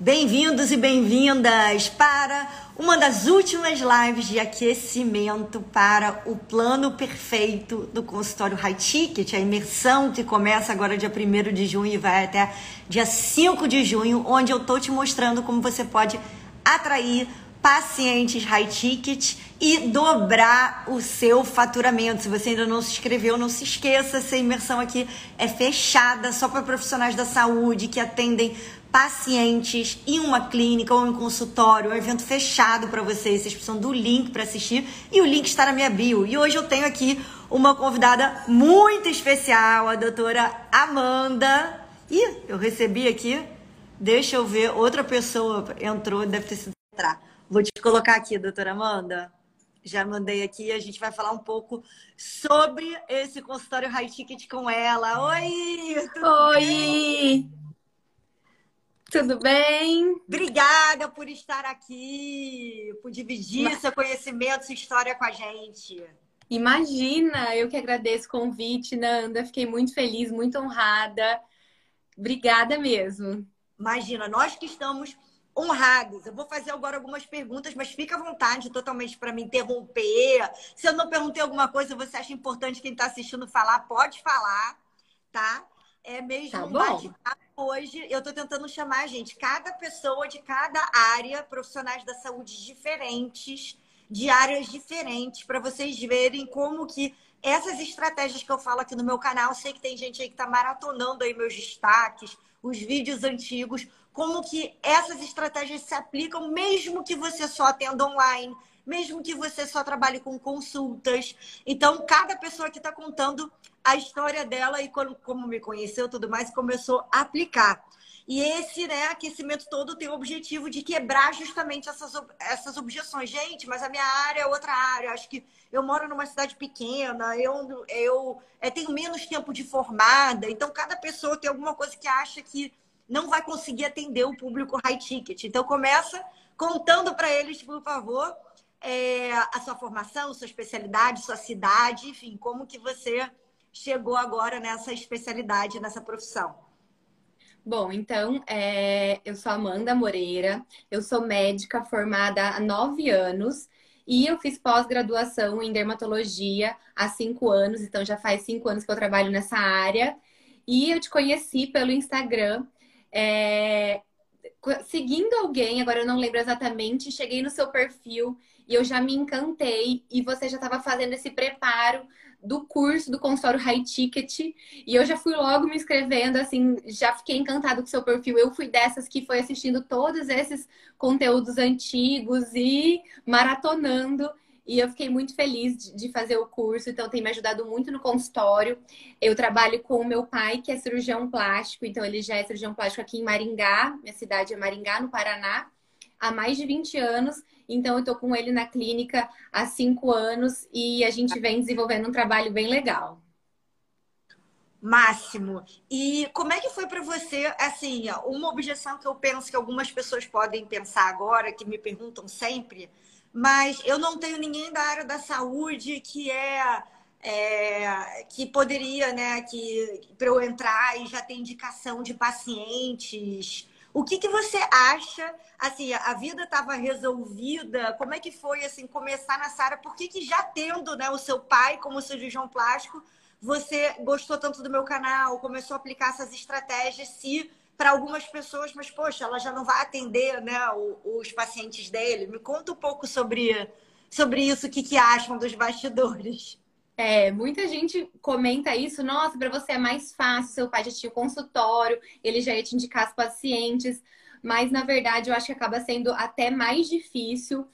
Bem-vindos e bem-vindas para uma das últimas lives de aquecimento para o plano perfeito do consultório High Ticket, a imersão que começa agora dia 1 de junho e vai até dia 5 de junho, onde eu tô te mostrando como você pode atrair pacientes high ticket e dobrar o seu faturamento. Se você ainda não se inscreveu, não se esqueça, essa imersão aqui é fechada só para profissionais da saúde que atendem pacientes em uma clínica ou em um consultório, um evento fechado para vocês. Vocês precisam do link para assistir e o link está na minha bio. E hoje eu tenho aqui uma convidada muito especial, a doutora Amanda. Ih, eu recebi aqui. Deixa eu ver, outra pessoa entrou, deve ter sido entrar. Vou te colocar aqui, doutora Amanda. Já mandei aqui, a gente vai falar um pouco sobre esse consultório high ticket com ela. Oi! Oi! Bem? Tudo bem? Obrigada por estar aqui, por dividir Mas... seu conhecimento, sua história com a gente. Imagina, eu que agradeço o convite, Nanda. Fiquei muito feliz, muito honrada. Obrigada mesmo. Imagina, nós que estamos honrados. Eu vou fazer agora algumas perguntas, mas fica à vontade totalmente para me interromper. Se eu não perguntei alguma coisa, você acha importante quem está assistindo falar, pode falar, tá? É mesmo tá um bate-papo hoje. Eu estou tentando chamar, gente, cada pessoa de cada área, profissionais da saúde diferentes, de áreas diferentes, para vocês verem como que essas estratégias que eu falo aqui no meu canal, sei que tem gente aí que está maratonando aí meus destaques, os vídeos antigos, como que essas estratégias se aplicam mesmo que você só atenda online, mesmo que você só trabalhe com consultas. Então, cada pessoa que está contando a história dela e como, como me conheceu tudo mais, começou a aplicar. E esse né, aquecimento todo tem o objetivo de quebrar justamente essas, essas objeções. Gente, mas a minha área é outra área. Acho que eu moro numa cidade pequena, eu, eu é, tenho menos tempo de formada. Então, cada pessoa tem alguma coisa que acha que não vai conseguir atender o público high ticket. Então, começa contando para eles, por favor, é, a sua formação, sua especialidade, sua cidade, enfim, como que você chegou agora nessa especialidade, nessa profissão? Bom, então, é, eu sou Amanda Moreira, eu sou médica formada há nove anos e eu fiz pós-graduação em dermatologia há cinco anos, então já faz cinco anos que eu trabalho nessa área. E eu te conheci pelo Instagram, é, seguindo alguém, agora eu não lembro exatamente, cheguei no seu perfil e eu já me encantei e você já estava fazendo esse preparo do curso do consultório High Ticket e eu já fui logo me inscrevendo, assim, já fiquei encantado com seu perfil. Eu fui dessas que foi assistindo todos esses conteúdos antigos e maratonando. E eu fiquei muito feliz de fazer o curso, então tem me ajudado muito no consultório. Eu trabalho com o meu pai, que é cirurgião plástico, então ele já é cirurgião plástico aqui em Maringá, minha cidade é Maringá, no Paraná, há mais de 20 anos. Então, eu estou com ele na clínica há cinco anos e a gente vem desenvolvendo um trabalho bem legal. Máximo. E como é que foi para você, assim, uma objeção que eu penso que algumas pessoas podem pensar agora, que me perguntam sempre, mas eu não tenho ninguém da área da saúde que é, é que poderia, né, que para eu entrar e já ter indicação de pacientes o que, que você acha? Assim, a vida estava resolvida? Como é que foi assim começar nessa área? Por que, que já tendo né, o seu pai como cirurgião plástico, você gostou tanto do meu canal, começou a aplicar essas estratégias? Se para algumas pessoas, mas poxa, ela já não vai atender né, os pacientes dele. Me conta um pouco sobre, sobre isso, o que, que acham dos bastidores. É, muita gente comenta isso, nossa, para você é mais fácil, seu pai já tinha consultório, ele já ia te indicar os pacientes, mas na verdade eu acho que acaba sendo até mais difícil,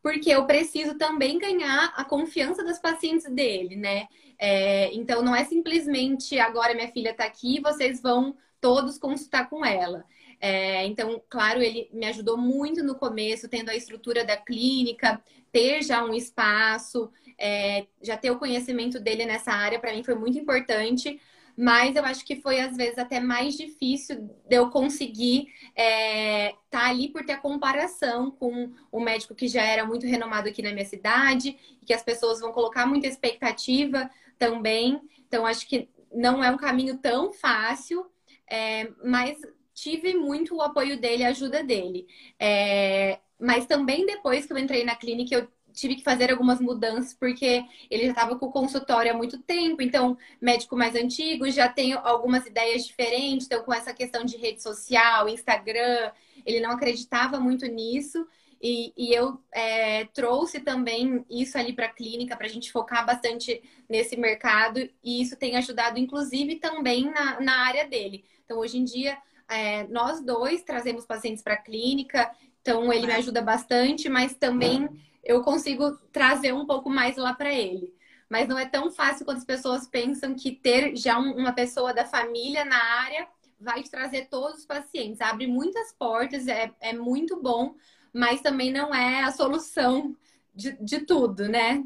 porque eu preciso também ganhar a confiança das pacientes dele, né? É, então não é simplesmente agora minha filha está aqui, vocês vão todos consultar com ela. É, então, claro, ele me ajudou muito no começo, tendo a estrutura da clínica, ter já um espaço, é, já ter o conhecimento dele nessa área, para mim foi muito importante. Mas eu acho que foi, às vezes, até mais difícil de eu conseguir estar é, tá ali por ter a comparação com o médico que já era muito renomado aqui na minha cidade, que as pessoas vão colocar muita expectativa também. Então, acho que não é um caminho tão fácil, é, mas tive muito o apoio dele, a ajuda dele. É, mas também depois que eu entrei na clínica, eu tive que fazer algumas mudanças, porque ele já estava com o consultório há muito tempo, então, médico mais antigo, já tem algumas ideias diferentes, então, com essa questão de rede social, Instagram, ele não acreditava muito nisso. E, e eu é, trouxe também isso ali para a clínica, para a gente focar bastante nesse mercado, e isso tem ajudado, inclusive, também na, na área dele. Então, hoje em dia, é, nós dois trazemos pacientes para a clínica, então ele me ajuda bastante, mas também eu consigo trazer um pouco mais lá para ele. Mas não é tão fácil quando as pessoas pensam que ter já uma pessoa da família na área vai trazer todos os pacientes. Abre muitas portas, é, é muito bom, mas também não é a solução de, de tudo, né?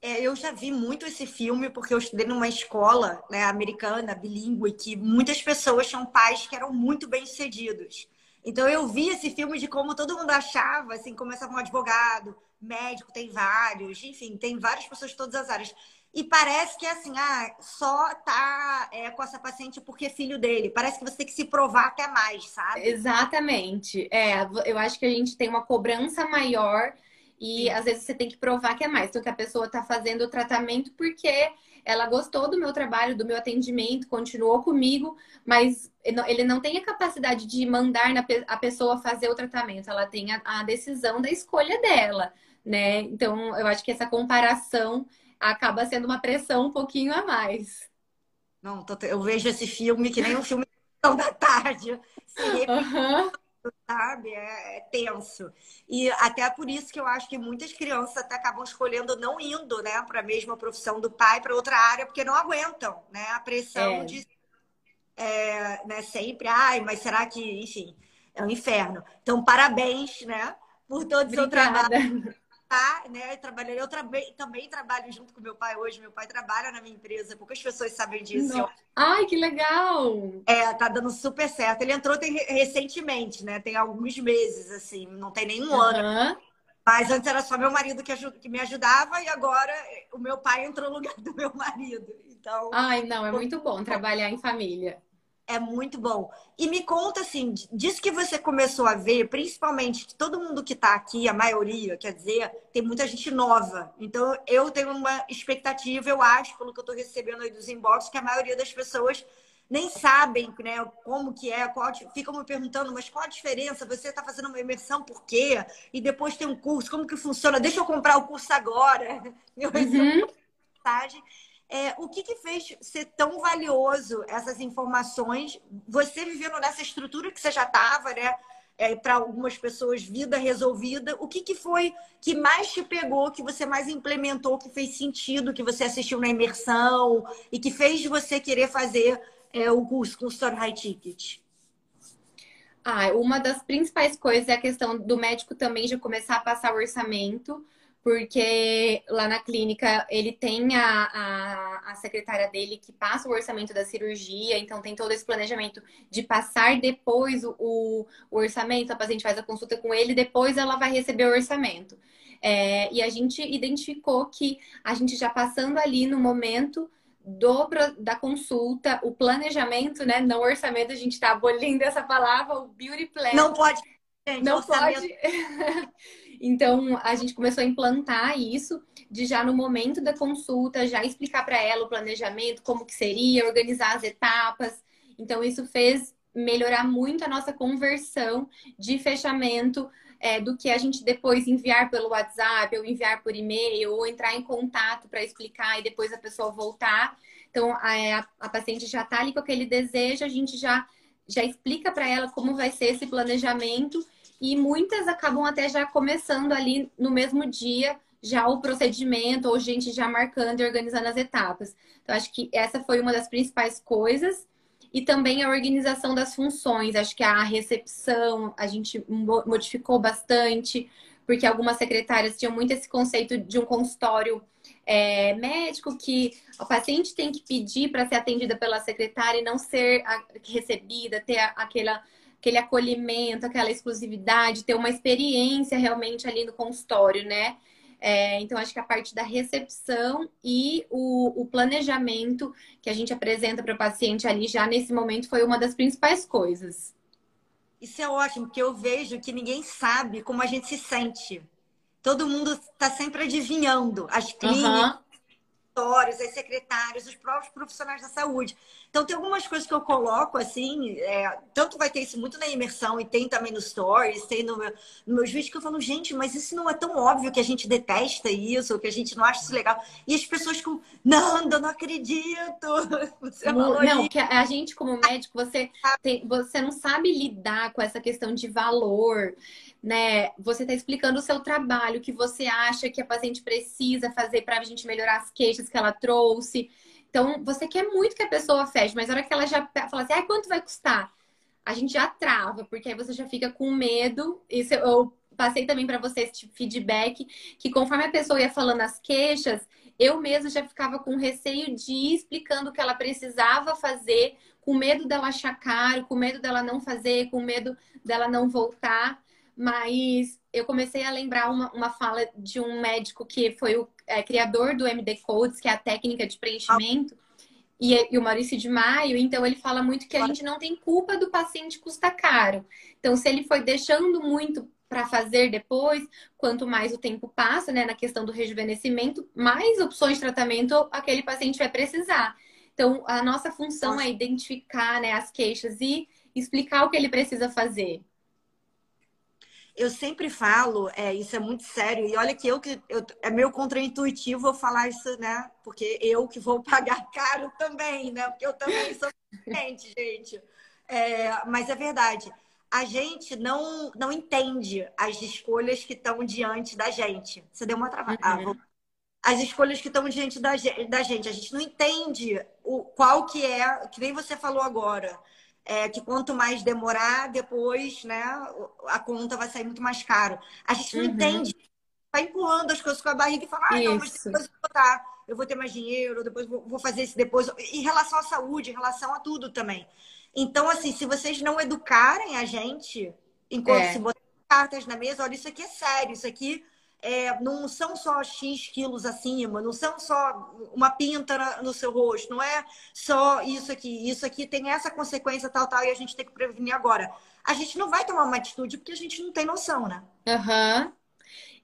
É, eu já vi muito esse filme porque eu estudei numa escola né, americana, bilíngue, que muitas pessoas tinham pais que eram muito bem-sucedidos. Então eu vi esse filme de como todo mundo achava, assim, começava um advogado, médico, tem vários, enfim, tem várias pessoas de todas as áreas. E parece que é assim, ah, só tá é, com essa paciente porque é filho dele. Parece que você tem que se provar até mais, sabe? Exatamente. É, eu acho que a gente tem uma cobrança maior e Sim. às vezes você tem que provar que é mais. Então, que a pessoa está fazendo o tratamento porque ela gostou do meu trabalho, do meu atendimento, continuou comigo, mas ele não tem a capacidade de mandar a pessoa fazer o tratamento. Ela tem a decisão da escolha dela, né? Então, eu acho que essa comparação acaba sendo uma pressão um pouquinho a mais. Não, eu vejo esse filme que nem um filme da tarde. Se uhum sabe? É, é, tenso. E até por isso que eu acho que muitas crianças até acabam escolhendo não indo, né, para a mesma profissão do pai, para outra área, porque não aguentam, né? A pressão é. de é, né, sempre, ai, mas será que, enfim, é um inferno. Então, parabéns, né, por todo o seu trabalho né? Eu trabalhei, eu também, também trabalho junto com meu pai hoje. Meu pai trabalha na minha empresa, poucas pessoas sabem disso. Não. Ai, que legal! É, tá dando super certo. Ele entrou tem, recentemente, né? Tem alguns meses, assim, não tem nenhum uhum. ano. Mas antes era só meu marido que, que me ajudava e agora o meu pai entrou no lugar do meu marido. Então. Ai, não, é muito bom trabalhar em família. É muito bom. E me conta assim, disso que você começou a ver, principalmente que todo mundo que está aqui, a maioria, quer dizer, tem muita gente nova. Então eu tenho uma expectativa, eu acho, pelo que eu estou recebendo aí dos inbox, que a maioria das pessoas nem sabem né, como que é, qual, ficam me perguntando, mas qual a diferença? Você está fazendo uma imersão por quê? E depois tem um curso, como que funciona? Deixa eu comprar o curso agora. Eu uhum. mensagem. É, o que, que fez ser tão valioso essas informações? Você vivendo nessa estrutura que você já estava, né? É, para algumas pessoas, vida resolvida. O que, que foi que mais te pegou, que você mais implementou, que fez sentido, que você assistiu na imersão e que fez você querer fazer é, o curso com Story High Ticket? Ah, uma das principais coisas é a questão do médico também já começar a passar o orçamento porque lá na clínica ele tem a, a, a, secretária dele que passa o orçamento da cirurgia, então tem todo esse planejamento de passar depois o, o, orçamento, a paciente faz a consulta com ele, depois ela vai receber o orçamento. É, e a gente identificou que a gente já passando ali no momento do, da consulta, o planejamento, né? Não orçamento, a gente está abolindo essa palavra, o beauty plan. Não pode. Gente, não orçamento. pode. Então, a gente começou a implantar isso de já no momento da consulta, já explicar para ela o planejamento, como que seria, organizar as etapas. Então, isso fez melhorar muito a nossa conversão de fechamento é, do que a gente depois enviar pelo WhatsApp, ou enviar por e-mail, ou entrar em contato para explicar e depois a pessoa voltar. Então, a, a, a paciente já está ali com aquele desejo, a gente já, já explica para ela como vai ser esse planejamento e muitas acabam até já começando ali no mesmo dia já o procedimento ou gente já marcando e organizando as etapas. Então acho que essa foi uma das principais coisas e também a organização das funções. Acho que a recepção a gente modificou bastante porque algumas secretárias tinham muito esse conceito de um consultório é, médico que o paciente tem que pedir para ser atendida pela secretária e não ser recebida, ter aquela aquele acolhimento, aquela exclusividade, ter uma experiência realmente ali no consultório, né? É, então, acho que a parte da recepção e o, o planejamento que a gente apresenta para o paciente ali já nesse momento foi uma das principais coisas. Isso é ótimo, porque eu vejo que ninguém sabe como a gente se sente. Todo mundo está sempre adivinhando. As clínicas, uhum as secretárias, os próprios profissionais da saúde. Então, tem algumas coisas que eu coloco, assim, é, tanto vai ter isso muito na imersão e tem também no Stories, tem no meu, nos meus vídeos que eu falo, gente, mas isso não é tão óbvio que a gente detesta isso, ou que a gente não acha isso legal. E as pessoas ficam, Nanda, eu não acredito. Você não, não que a gente, como médico, você, tem, você não sabe lidar com essa questão de valor né? Você está explicando o seu trabalho, o que você acha que a paciente precisa fazer para a gente melhorar as queixas que ela trouxe. Então, você quer muito que a pessoa feche, mas na hora que ela já fala assim, ah, quanto vai custar? A gente já trava, porque aí você já fica com medo. Isso eu passei também para você esse feedback, que conforme a pessoa ia falando as queixas, eu mesma já ficava com receio de ir explicando o que ela precisava fazer, com medo dela achar caro, com medo dela não fazer, com medo dela não voltar mas eu comecei a lembrar uma, uma fala de um médico que foi o é, criador do MD Codes, que é a técnica de preenchimento, e, e, o Maurício de Maio. Então, ele fala muito que a gente não tem culpa do paciente custa caro. Então, se ele foi deixando muito para fazer depois, quanto mais o tempo passa, né, na questão do rejuvenescimento, mais opções de tratamento aquele paciente vai precisar. Então, a nossa função é identificar né, as queixas e explicar o que ele precisa fazer eu sempre falo, é, isso é muito sério, e olha que eu que eu, é meio contraintuitivo eu falar isso, né? Porque eu que vou pagar caro também, né? Porque eu também sou cliente, gente. É, mas é verdade. A gente não, não entende as escolhas que estão diante da gente. Você deu uma travada. Ah, uhum. Ah, as escolhas que estão diante da, da gente. A gente não entende o, qual que é, que nem você falou agora é, que quanto mais demorar, depois, né, a conta vai sair muito mais caro. A gente não uhum. entende, vai empurrando as coisas com a barriga e fala, ah, não, mas depois eu vou, dar, eu vou ter mais dinheiro, depois vou fazer esse depois. Em relação à saúde, em relação a tudo também. Então, assim, se vocês não educarem a gente, enquanto é. se botar cartas na mesa, olha, isso aqui é sério, isso aqui é, não são só X quilos acima, não são só uma pinta no seu rosto, não é só isso aqui. Isso aqui tem essa consequência tal, tal, e a gente tem que prevenir agora. A gente não vai tomar uma atitude porque a gente não tem noção, né? Aham. Uhum.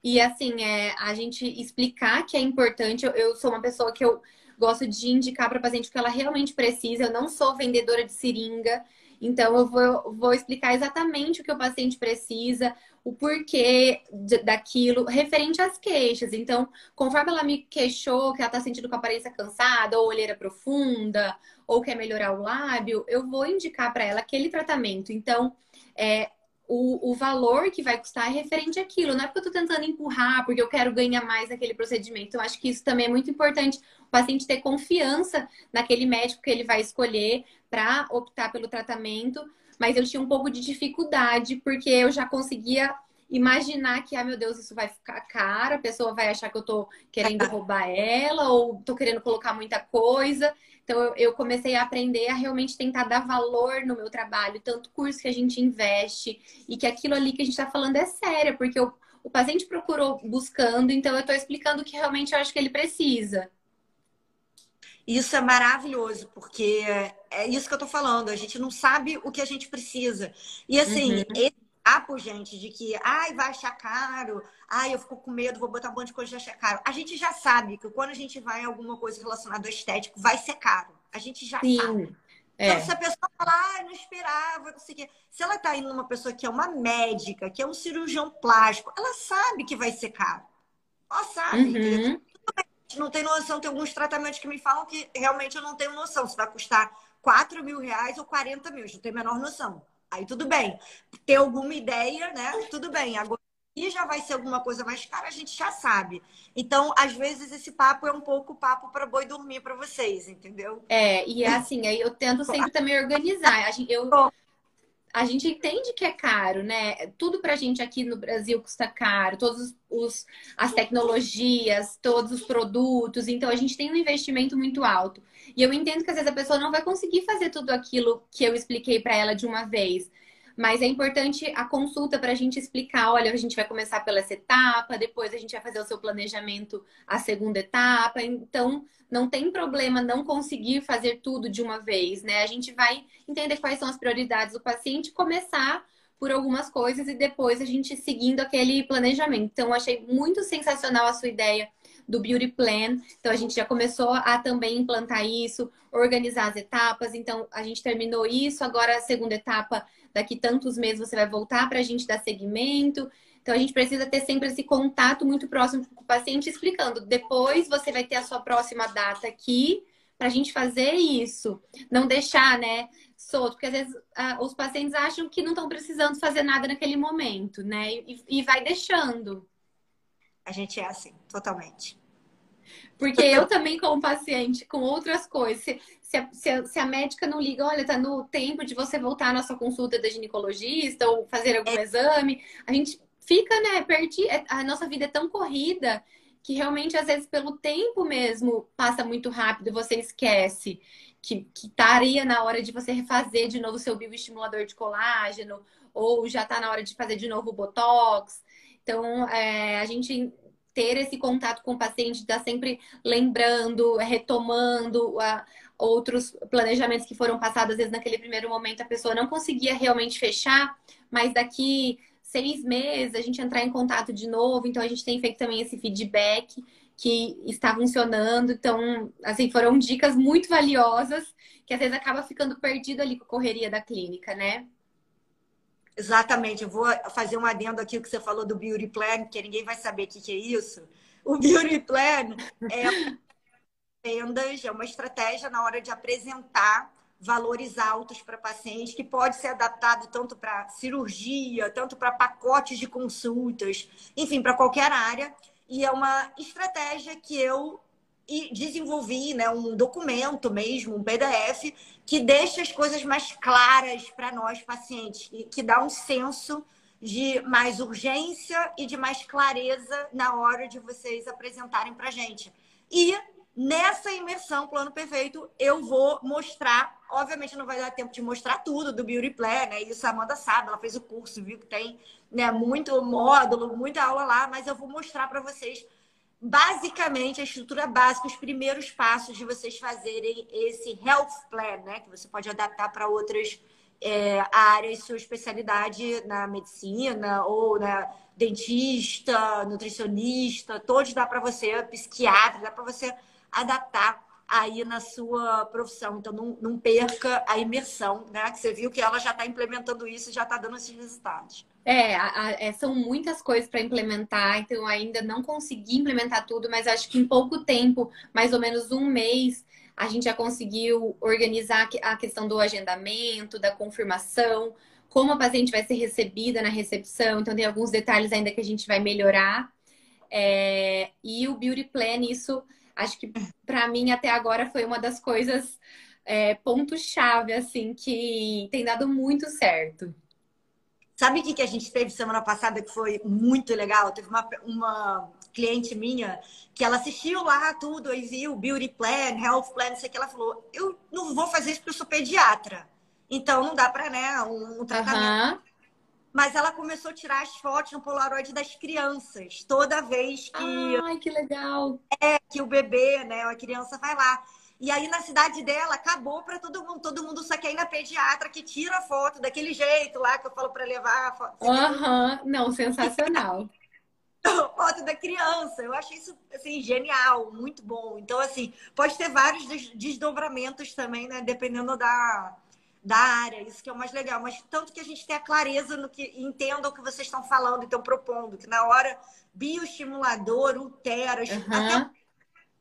E assim, é, a gente explicar que é importante, eu, eu sou uma pessoa que eu gosto de indicar para paciente o que ela realmente precisa. Eu não sou vendedora de seringa. Então, eu vou, vou explicar exatamente o que o paciente precisa, o porquê daquilo, referente às queixas. Então, conforme ela me queixou que ela está sentindo com a aparência cansada, ou olheira profunda, ou quer melhorar o lábio, eu vou indicar para ela aquele tratamento. Então, é, o, o valor que vai custar é referente àquilo. Não é porque eu estou tentando empurrar, porque eu quero ganhar mais naquele procedimento. Então, acho que isso também é muito importante. O paciente ter confiança naquele médico que ele vai escolher para optar pelo tratamento. Mas eu tinha um pouco de dificuldade, porque eu já conseguia imaginar que, ah, meu Deus, isso vai ficar caro, a pessoa vai achar que eu tô querendo roubar ela, ou tô querendo colocar muita coisa. Então, eu, eu, comecei a aprender a realmente tentar dar valor no meu trabalho, tanto curso que a gente investe, e que aquilo ali que a gente está falando é sério, porque o, o paciente procurou buscando, então eu estou explicando o que realmente eu acho que ele precisa. Isso é maravilhoso, porque é isso que eu estou falando, a gente não sabe o que a gente precisa. E assim, uhum. esse papo, gente, de que ai, vai achar caro, ai, eu fico com medo, vou botar um monte de coisa de achar caro. A gente já sabe que quando a gente vai em alguma coisa relacionada ao estético, vai ser caro. A gente já Sim. sabe. É. Então, se a pessoa falar, ah, não esperava, não sei o quê. Se ela tá indo numa pessoa que é uma médica, que é um cirurgião plástico, ela sabe que vai ser caro. Ela sabe. Uhum. Não tem noção, tem alguns tratamentos que me falam que realmente eu não tenho noção. Se vai custar 4 mil reais ou 40 mil, não tenho a menor noção. Aí tudo bem. Ter alguma ideia, né? Tudo bem. Agora, e já vai ser alguma coisa mais cara, a gente já sabe. Então, às vezes, esse papo é um pouco papo para boi dormir para vocês, entendeu? É, e é assim, aí eu tento sempre também organizar. Eu, a gente entende que é caro, né? Tudo pra gente aqui no Brasil custa caro, todos os, as tecnologias, todos os produtos, então a gente tem um investimento muito alto. E eu entendo que às vezes a pessoa não vai conseguir fazer tudo aquilo que eu expliquei para ela de uma vez. Mas é importante a consulta para a gente explicar: olha, a gente vai começar pela essa etapa, depois a gente vai fazer o seu planejamento, a segunda etapa. Então, não tem problema não conseguir fazer tudo de uma vez, né? A gente vai entender quais são as prioridades do paciente, começar por algumas coisas e depois a gente seguindo aquele planejamento. Então, achei muito sensacional a sua ideia do Beauty Plan. Então, a gente já começou a também implantar isso, organizar as etapas. Então, a gente terminou isso, agora a segunda etapa daqui tantos meses você vai voltar para a gente dar seguimento. Então, a gente precisa ter sempre esse contato muito próximo com o paciente, explicando. Depois você vai ter a sua próxima data aqui para a gente fazer isso. Não deixar, né, solto, porque às vezes ah, os pacientes acham que não estão precisando fazer nada naquele momento, né, e, e vai deixando. A gente é assim, totalmente. Porque eu também, como paciente, com outras coisas, se, se, a, se, a, se, a, médica não liga, olha, tá no tempo de você voltar à nossa consulta da ginecologista ou fazer algum é. exame, a gente fica, né, perdi, é, a nossa vida é tão corrida que realmente, às vezes, pelo tempo mesmo, passa muito rápido, você esquece que, que estaria na hora de você refazer de novo o seu bioestimulador de colágeno, ou já está na hora de fazer de novo o Botox. Então, é, a gente ter esse contato com o paciente, estar tá sempre lembrando, retomando a, outros planejamentos que foram passados, às vezes naquele primeiro momento a pessoa não conseguia realmente fechar, mas daqui seis meses a gente entrar em contato de novo, então a gente tem feito também esse feedback que está funcionando. Então, assim, foram dicas muito valiosas que às vezes acaba ficando perdido ali com a correria da clínica, né? Exatamente. Eu vou fazer um adendo aqui que você falou do Beauty Plan, que ninguém vai saber o que é isso. O Beauty Plan é vendas, é uma estratégia na hora de apresentar valores altos para pacientes, que pode ser adaptado tanto para cirurgia, tanto para pacotes de consultas, enfim, para qualquer área. E é uma estratégia que eu desenvolvi, né, um documento mesmo, um PDF, que deixa as coisas mais claras para nós pacientes, e que dá um senso de mais urgência e de mais clareza na hora de vocês apresentarem para gente. E nessa imersão Plano Perfeito, eu vou mostrar, obviamente não vai dar tempo de mostrar tudo do Beauty Plan, né? Isso a Amanda sabe, ela fez o curso, viu que tem né, muito módulo, muita aula lá, mas eu vou mostrar para vocês basicamente a estrutura básica, os primeiros passos de vocês fazerem esse health plan, né? Que você pode adaptar para outras é, áreas, sua especialidade na medicina ou na dentista, nutricionista, todos dá para você, psiquiatra, dá para você adaptar aí na sua profissão. Então, não, não perca a imersão, né? Que você viu que ela já está implementando isso e já está dando esses resultados. É, a, a, é, são muitas coisas para implementar, então ainda não consegui implementar tudo, mas acho que em pouco tempo, mais ou menos um mês, a gente já conseguiu organizar a questão do agendamento, da confirmação, como a paciente vai ser recebida na recepção, então tem alguns detalhes ainda que a gente vai melhorar. É, e o Beauty Plan, isso acho que para mim até agora foi uma das coisas, é, ponto-chave, assim, que tem dado muito certo. Sabe o que, que a gente teve semana passada que foi muito legal? Teve uma, uma cliente minha que ela assistiu lá tudo e viu Beauty Plan, Health Plan, não sei o que. Ela falou: Eu não vou fazer isso porque eu sou pediatra. Então não dá para né, um, um tratamento. Uhum. Mas ela começou a tirar as fotos no Polaroid das crianças toda vez que. Ai, que legal! É, que o bebê, né, a criança vai lá. E aí na cidade dela acabou para todo mundo. Todo mundo só quer ir na pediatra que tira a foto daquele jeito lá que eu falo para levar a foto. Aham, uhum. não, sensacional. foto da criança. Eu achei isso assim genial, muito bom. Então assim, pode ter vários desdobramentos também, né, dependendo da da área, isso que é o mais legal, mas tanto que a gente tenha clareza no que entenda o que vocês estão falando e estão propondo, que na hora bioestimulador, uteras, uhum. até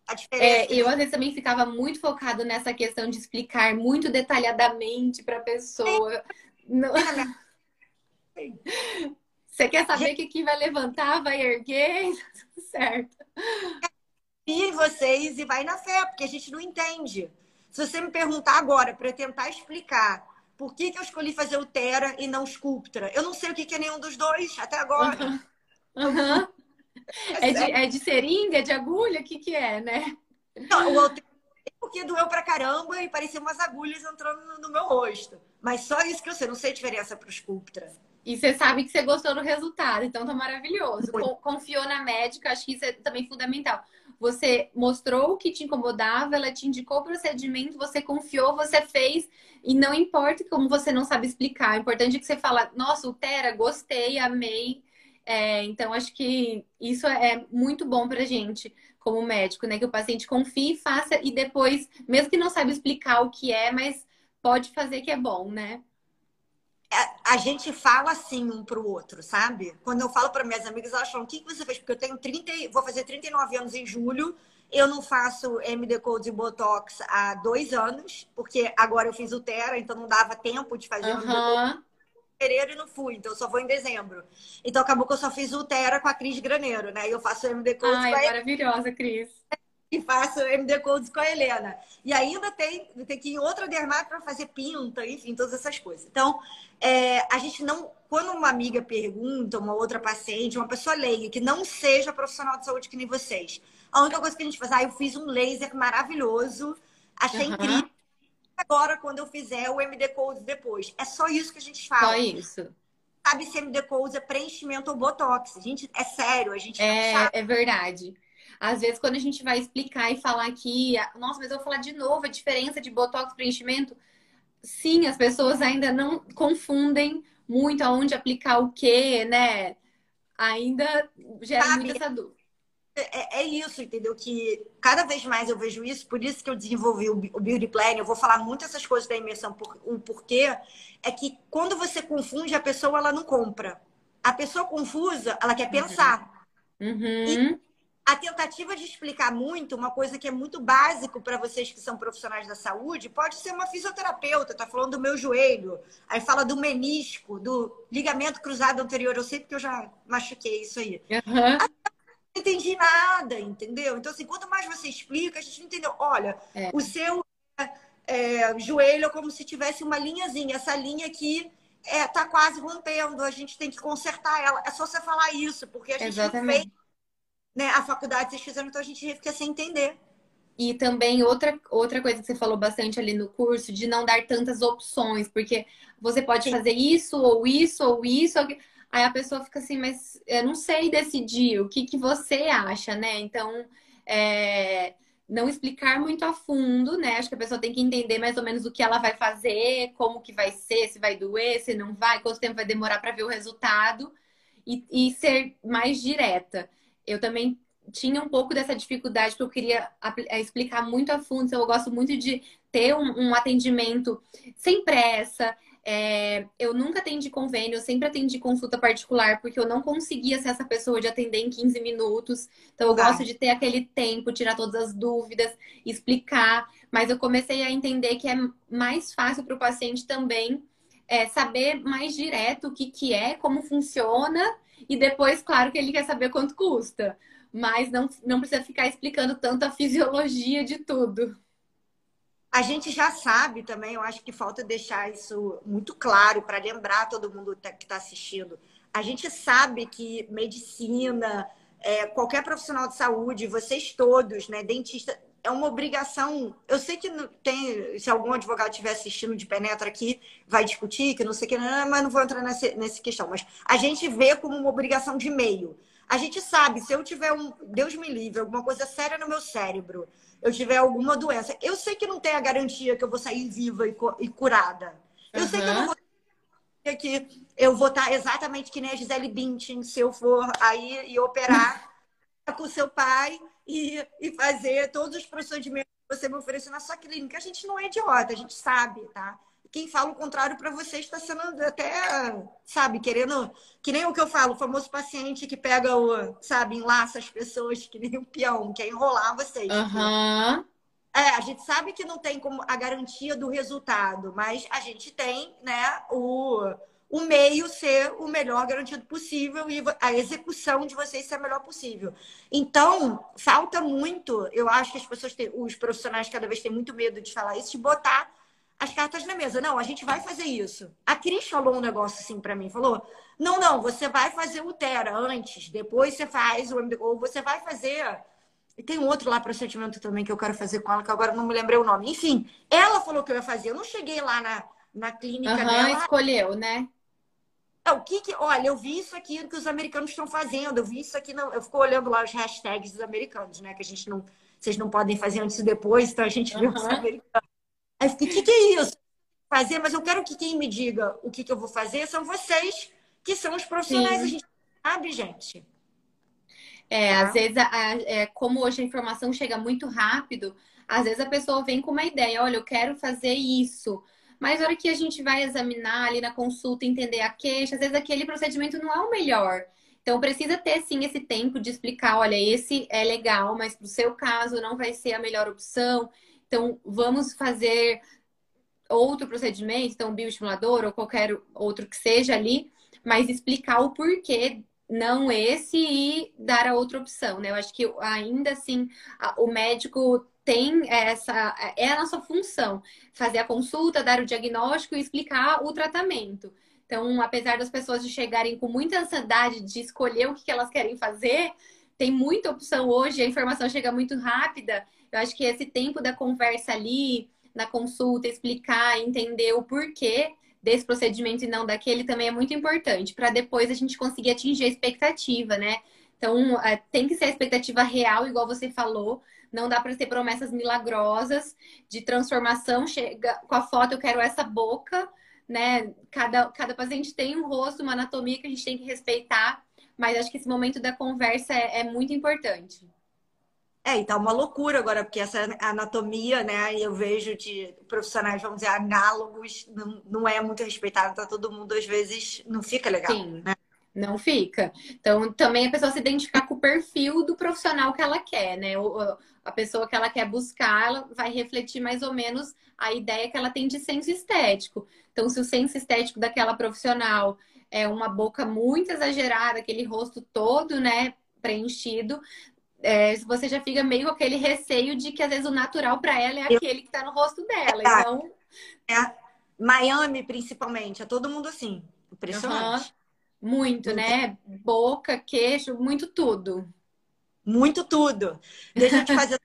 a diferença. É, eu às vezes também ficava muito focado nessa questão de explicar muito detalhadamente para a pessoa. Não... Você quer saber o que, que vai levantar, vai erguer? Tudo certo. E vocês e vai na fé, porque a gente não entende. Se você me perguntar agora para eu tentar explicar por que, que eu escolhi fazer o Tera e não Sculptra, eu não sei o que, que é nenhum dos dois até agora. Uhum. Uhum. É, de, é de seringa, é de agulha? O que, que é, né? Não, o outro é porque doeu pra caramba e parecia umas agulhas entrando no, meu rosto. Mas só isso que eu sei, não sei a diferença para o Sculptra. E você sabe que você gostou do resultado, então tá maravilhoso. Confiou na médica, acho que isso é também fundamental. Você mostrou o que te incomodava, ela te indicou o procedimento, você confiou, você fez, e não importa como você não sabe explicar, o importante é que você fala, nossa, Utera, gostei, amei. É, então, acho que isso é muito bom pra gente, como médico, né? Que o paciente confie, faça e depois, mesmo que não saiba explicar o que é, mas pode fazer que é bom, né? a gente fala assim um pro outro, sabe? Quando eu falo para minhas amigas, elas falam: o que, que você fez? Porque eu tenho 30, vou fazer 39 anos em julho. Eu não faço MD Code e Botox há dois anos, porque agora eu fiz o Tera, então não dava tempo de fazer uhum. Fevereiro e não fui, então eu só vou em dezembro. Então acabou que eu só fiz o Tera com a Cris Graneiro, né? E eu faço MD Code Ai, com a maravilhosa, Cris e faço MD Codes com a Helena. E ainda tem, tem que ir em outra dermato para fazer pinta, enfim, todas essas coisas. Então, é, a gente não. Quando uma amiga pergunta, uma outra paciente, uma pessoa leiga, que não seja profissional de saúde que nem vocês, a única coisa que a gente faz, ah, eu fiz um laser maravilhoso, achei uhum. incrível. Agora, quando eu fizer o MD Codes depois. É só isso que a gente fala. Só isso. Sabe se MD Codes é preenchimento ou botox. A gente, é sério, a gente é, É verdade. Às vezes, quando a gente vai explicar e falar aqui, nossa, mas eu vou falar de novo a diferença de botox preenchimento. Sim, as pessoas ainda não confundem muito aonde aplicar o quê, né? Ainda gera Sabe, muita essa dúvida. É, é, isso, entendeu? Que cada vez mais eu vejo isso, por isso que eu desenvolvi o, o Beauty Plan. Eu vou falar muito essas coisas da imersão, por, um porquê é que quando você confunde, a pessoa ela não compra. A pessoa confusa, ela quer pensar. Uhum. E a tentativa de explicar muito, uma coisa que é muito básico para vocês que são profissionais da saúde, pode ser uma fisioterapeuta, tá falando do meu joelho, aí fala do menisco, do ligamento cruzado anterior, eu sei porque eu já machuquei isso aí. Uhum. Não entendi nada, entendeu? Então, assim, quanto mais você explica, a gente entendeu. Olha, é. o seu é, joelho é como se tivesse uma linhazinha, essa linha aqui é, tá quase rompendo, a gente tem que consertar ela. É só você falar isso, porque a gente Exatamente. não fez né, a faculdade vocês fizeram, então a gente fica sem entender. E também outra, outra coisa que você falou bastante ali no curso, de não dar tantas opções, porque você pode Sim. fazer isso, ou isso, ou isso. Ou... Aí a pessoa fica assim, mas eu não sei decidir o que, que você acha, né? Então, é... não explicar muito a fundo, né? Acho que a pessoa tem que entender mais ou menos o que ela vai fazer, como que vai ser, se vai doer, se não vai, quanto tempo vai demorar para ver o resultado. E, e ser mais direta eu também tinha um pouco dessa dificuldade, porque eu queria é, explicar muito a fundo. Então, eu gosto muito de ter um, um atendimento sem pressa. É, eu nunca atendi convênio, eu sempre atendi consulta particular, porque eu não conseguia ser essa pessoa de atender em 15 minutos. Então, eu gosto de ter aquele tempo, tirar todas as dúvidas, explicar. Mas eu comecei a entender que é mais fácil para o paciente também é, saber mais direto o que, que é, como funciona e depois, claro, que ele quer saber quanto custa. Mas não, não precisa ficar explicando tanto a fisiologia de tudo. A gente já sabe também, eu acho que falta deixar isso muito claro para lembrar todo mundo tá, que está assistindo. A gente sabe que medicina, é, qualquer profissional de saúde, vocês todos, né, dentista, é uma obrigação. Eu sei que tem, se algum advogado estiver assistindo de penetra aqui, vai discutir, que não sei o que, mas não vou entrar nessa, nessa questão. Mas a gente vê como uma obrigação de meio. A gente sabe, se eu tiver um, Deus me livre, alguma coisa séria no meu cérebro, eu tiver alguma doença, eu sei que não tem a garantia que eu vou sair viva e, e curada. Eu uhum. sei que eu não vou que eu vou estar exatamente que nem a Gisele Bündchen, se eu for aí e operar com seu pai e, e fazer todos os procedimentos que você me ofereceu na sua clínica. A gente não é idiota, a gente sabe, tá? Quem fala o contrário para você está sendo até, sabe, querendo. Que nem o que eu falo, o famoso paciente que pega o, sabe, enlaça as pessoas, que nem um peão, quer enrolar vocês. Uhum. É, a gente sabe que não tem como a garantia do resultado, mas a gente tem, né, o, o meio ser o melhor garantido possível e a execução de vocês ser a melhor possível. Então, falta muito, eu acho que as pessoas têm, os profissionais cada vez têm muito medo de falar isso, de botar as cartas na mesa. Não, a gente vai fazer isso. A Cris falou um negócio assim para mim, falou: "Não, não, você vai fazer o Tera antes, depois você faz o ou você vai fazer e tem um outro lá procedimento também que eu quero fazer com ela, que agora não me lembrei o nome. Enfim, ela falou que eu ia fazer. Eu não cheguei lá na na clínica uhum, dela. escolheu, né? É, o que, que Olha, eu vi isso aqui que os americanos estão fazendo. Eu vi isso aqui. Não, eu fico olhando lá os hashtags dos americanos, né? Que a gente não. Vocês não podem fazer antes e depois, então a gente vê os americanos. Aí eu fiquei, o que, que é isso? Fazer, mas eu quero que quem me diga o que, que eu vou fazer são vocês, que são os profissionais. Sim. A gente sabe, gente. É, tá? às vezes, a, a, é, como hoje a informação chega muito rápido, às vezes a pessoa vem com uma ideia, olha, eu quero fazer isso. Mas na hora que a gente vai examinar ali na consulta, entender a queixa, às vezes aquele procedimento não é o melhor. Então precisa ter sim esse tempo de explicar, olha, esse é legal, mas para o seu caso não vai ser a melhor opção. Então vamos fazer outro procedimento, então bioestimulador ou qualquer outro que seja ali, mas explicar o porquê não esse e dar a outra opção, né? Eu acho que ainda assim o médico tem essa é a nossa função fazer a consulta, dar o diagnóstico e explicar o tratamento. Então, apesar das pessoas chegarem com muita ansiedade de escolher o que elas querem fazer, tem muita opção hoje, a informação chega muito rápida. Eu acho que esse tempo da conversa ali, na consulta, explicar, entender o porquê desse procedimento e não daquele também é muito importante, para depois a gente conseguir atingir a expectativa, né? Então, é, tem que ser a expectativa real, igual você falou, não dá para ter promessas milagrosas de transformação. Chega com a foto, eu quero essa boca, né? Cada, cada paciente tem um rosto, uma anatomia que a gente tem que respeitar, mas acho que esse momento da conversa é, é muito importante. É, e tá uma loucura agora, porque essa anatomia, né, eu vejo de profissionais, vamos dizer, análogos, não, não é muito respeitado, tá todo mundo, às vezes, não fica legal. Sim. Né? Não fica. Então, também a pessoa se identificar com o perfil do profissional que ela quer, né? A pessoa que ela quer buscar, ela vai refletir mais ou menos a ideia que ela tem de senso estético. Então, se o senso estético daquela profissional é uma boca muito exagerada, aquele rosto todo, né, preenchido, é, você já fica meio com aquele receio de que às vezes o natural para ela é aquele que está no rosto dela. É, então, é, Miami, principalmente, é todo mundo assim. Impressionante. Uhum. Muito, né? Boca, queixo, muito tudo. Muito tudo. Deixa eu te fazer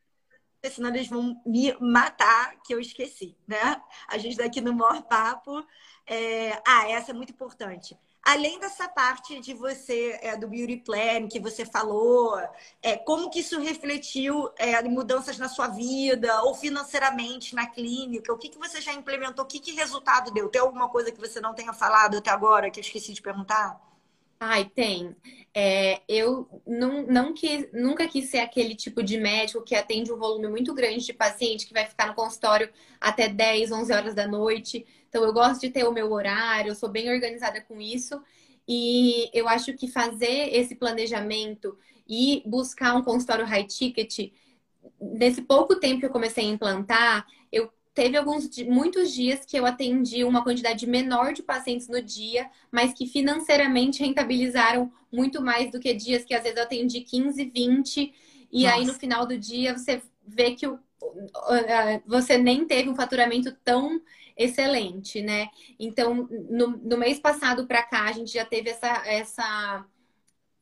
senão eles vão me matar, que eu esqueci, né? A gente daqui no maior papo. É... Ah, essa é muito importante. Além dessa parte de você, é, do Beauty Plan, que você falou, é, como que isso refletiu é, mudanças na sua vida ou financeiramente na clínica? O que, que você já implementou? O que, que resultado deu? Tem alguma coisa que você não tenha falado até agora que eu esqueci de perguntar? Ai, tem. É, eu não, não quis, nunca quis ser aquele tipo de médico que atende um volume muito grande de paciente, que vai ficar no consultório até 10, 11 horas da noite. Então, eu gosto de ter o meu horário, eu sou bem organizada com isso. E eu acho que fazer esse planejamento e buscar um consultório high ticket, nesse pouco tempo que eu comecei a implantar, teve alguns muitos dias que eu atendi uma quantidade menor de pacientes no dia, mas que financeiramente rentabilizaram muito mais do que dias que às vezes eu atendi 15, 20 e Nossa. aí no final do dia você vê que o, você nem teve um faturamento tão excelente, né? Então, no, no mês passado para cá, a gente já teve essa, essa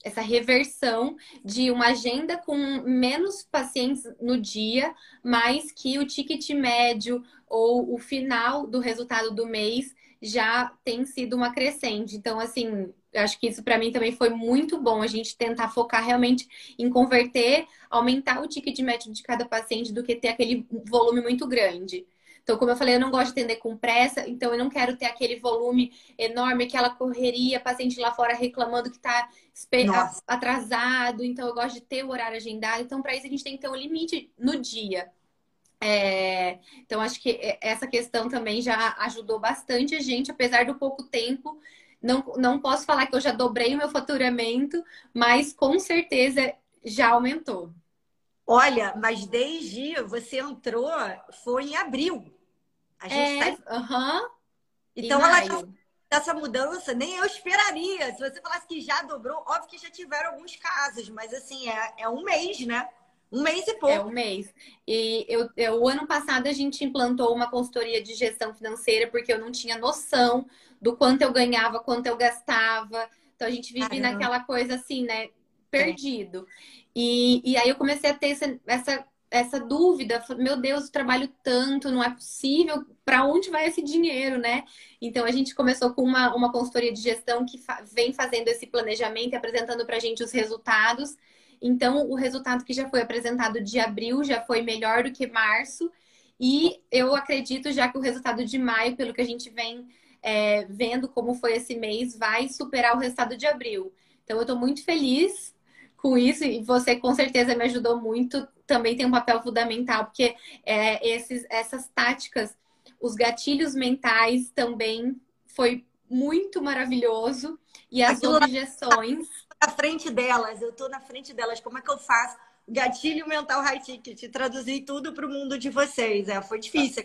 essa reversão de uma agenda com menos pacientes no dia, mas que o ticket médio ou o final do resultado do mês já tem sido uma crescente. Então, assim, acho que isso para mim também foi muito bom a gente tentar focar realmente em converter, aumentar o ticket médio de cada paciente do que ter aquele volume muito grande. Então, como eu falei, eu não gosto de atender com pressa, então eu não quero ter aquele volume enorme, aquela correria, paciente lá fora reclamando que está atrasado. Então, eu gosto de ter o horário agendado. Então, para isso, a gente tem que ter um limite no dia. É... então, acho que essa questão também já ajudou bastante a gente, apesar do pouco tempo. Não, não posso falar que eu já dobrei o meu faturamento, mas com certeza já aumentou. Olha, mas desde você entrou, foi em abril. A gente é, tá... Uhum. Então, ela tá... essa mudança, nem eu esperaria. Se você falasse que já dobrou, óbvio que já tiveram alguns casos, mas assim, é, é um mês, né? Um mês e pouco. É um mês. E eu, eu, o ano passado a gente implantou uma consultoria de gestão financeira porque eu não tinha noção do quanto eu ganhava, quanto eu gastava. Então a gente vive Caramba. naquela coisa assim, né? Perdido. É. E, e aí eu comecei a ter essa, essa essa dúvida, meu Deus, eu trabalho tanto, não é possível, para onde vai esse dinheiro, né? Então a gente começou com uma, uma consultoria de gestão que fa vem fazendo esse planejamento e apresentando para a gente os resultados. Então, o resultado que já foi apresentado de abril já foi melhor do que março. E eu acredito já que o resultado de maio, pelo que a gente vem é, vendo como foi esse mês, vai superar o resultado de abril. Então, eu estou muito feliz com isso e você com certeza me ajudou muito. Também tem um papel fundamental, porque é, esses, essas táticas, os gatilhos mentais também foi muito maravilhoso. E as Aquilo objeções. Na frente delas, eu estou na frente delas. Como é que eu faço? Gatilho mental high ticket, traduzir tudo para o mundo de vocês. É, foi difícil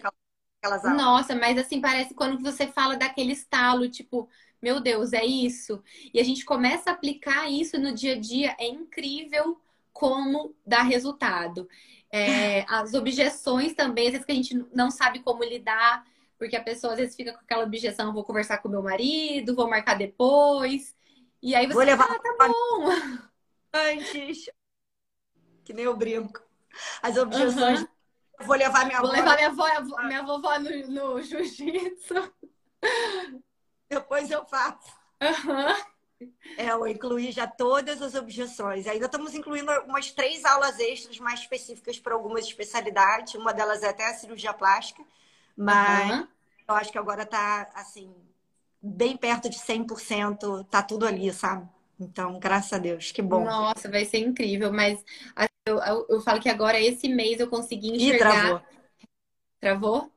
aulas. Nossa, mas assim, parece quando você fala daquele estalo, tipo, meu Deus, é isso. E a gente começa a aplicar isso no dia a dia, é incrível como dá resultado. É, as objeções também, às vezes que a gente não sabe como lidar, porque a pessoa às vezes fica com aquela objeção, vou conversar com meu marido, vou marcar depois. E aí você vou levar... ah, tá bom. Antes. Que nem eu brinco. As objeções. Uhum. Vou levar minha vou avó. Vou levar minha avó, minha vovó no, no jiu-jitsu. Depois eu faço. Uhum. É, eu incluí já todas as objeções. Ainda estamos incluindo umas três aulas extras mais específicas para algumas especialidades. Uma delas é até a cirurgia plástica. Mas uhum. eu acho que agora está, assim, bem perto de 100%. Tá tudo ali, sabe? Então, graças a Deus, que bom. Nossa, vai ser incrível. Mas assim, eu, eu, eu falo que agora, esse mês, eu consegui enxergar... Ih, travou. Travou?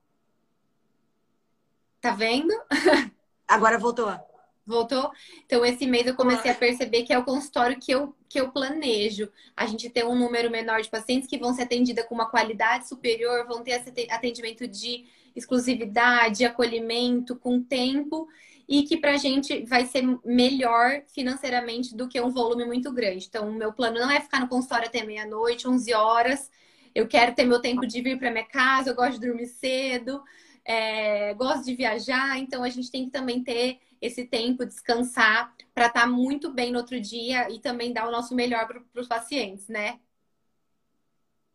Tá vendo? Agora voltou. Voltou? Então, esse mês eu comecei a perceber que é o consultório que eu, que eu planejo. A gente tem um número menor de pacientes que vão ser atendidos com uma qualidade superior, vão ter atendimento de exclusividade, acolhimento, com tempo, e que para a gente vai ser melhor financeiramente do que um volume muito grande. Então, o meu plano não é ficar no consultório até meia-noite, 11 horas. Eu quero ter meu tempo de vir para minha casa, eu gosto de dormir cedo é, gosto de viajar, então a gente tem que também ter esse tempo, descansar, para estar tá muito bem no outro dia e também dar o nosso melhor para os pacientes, né?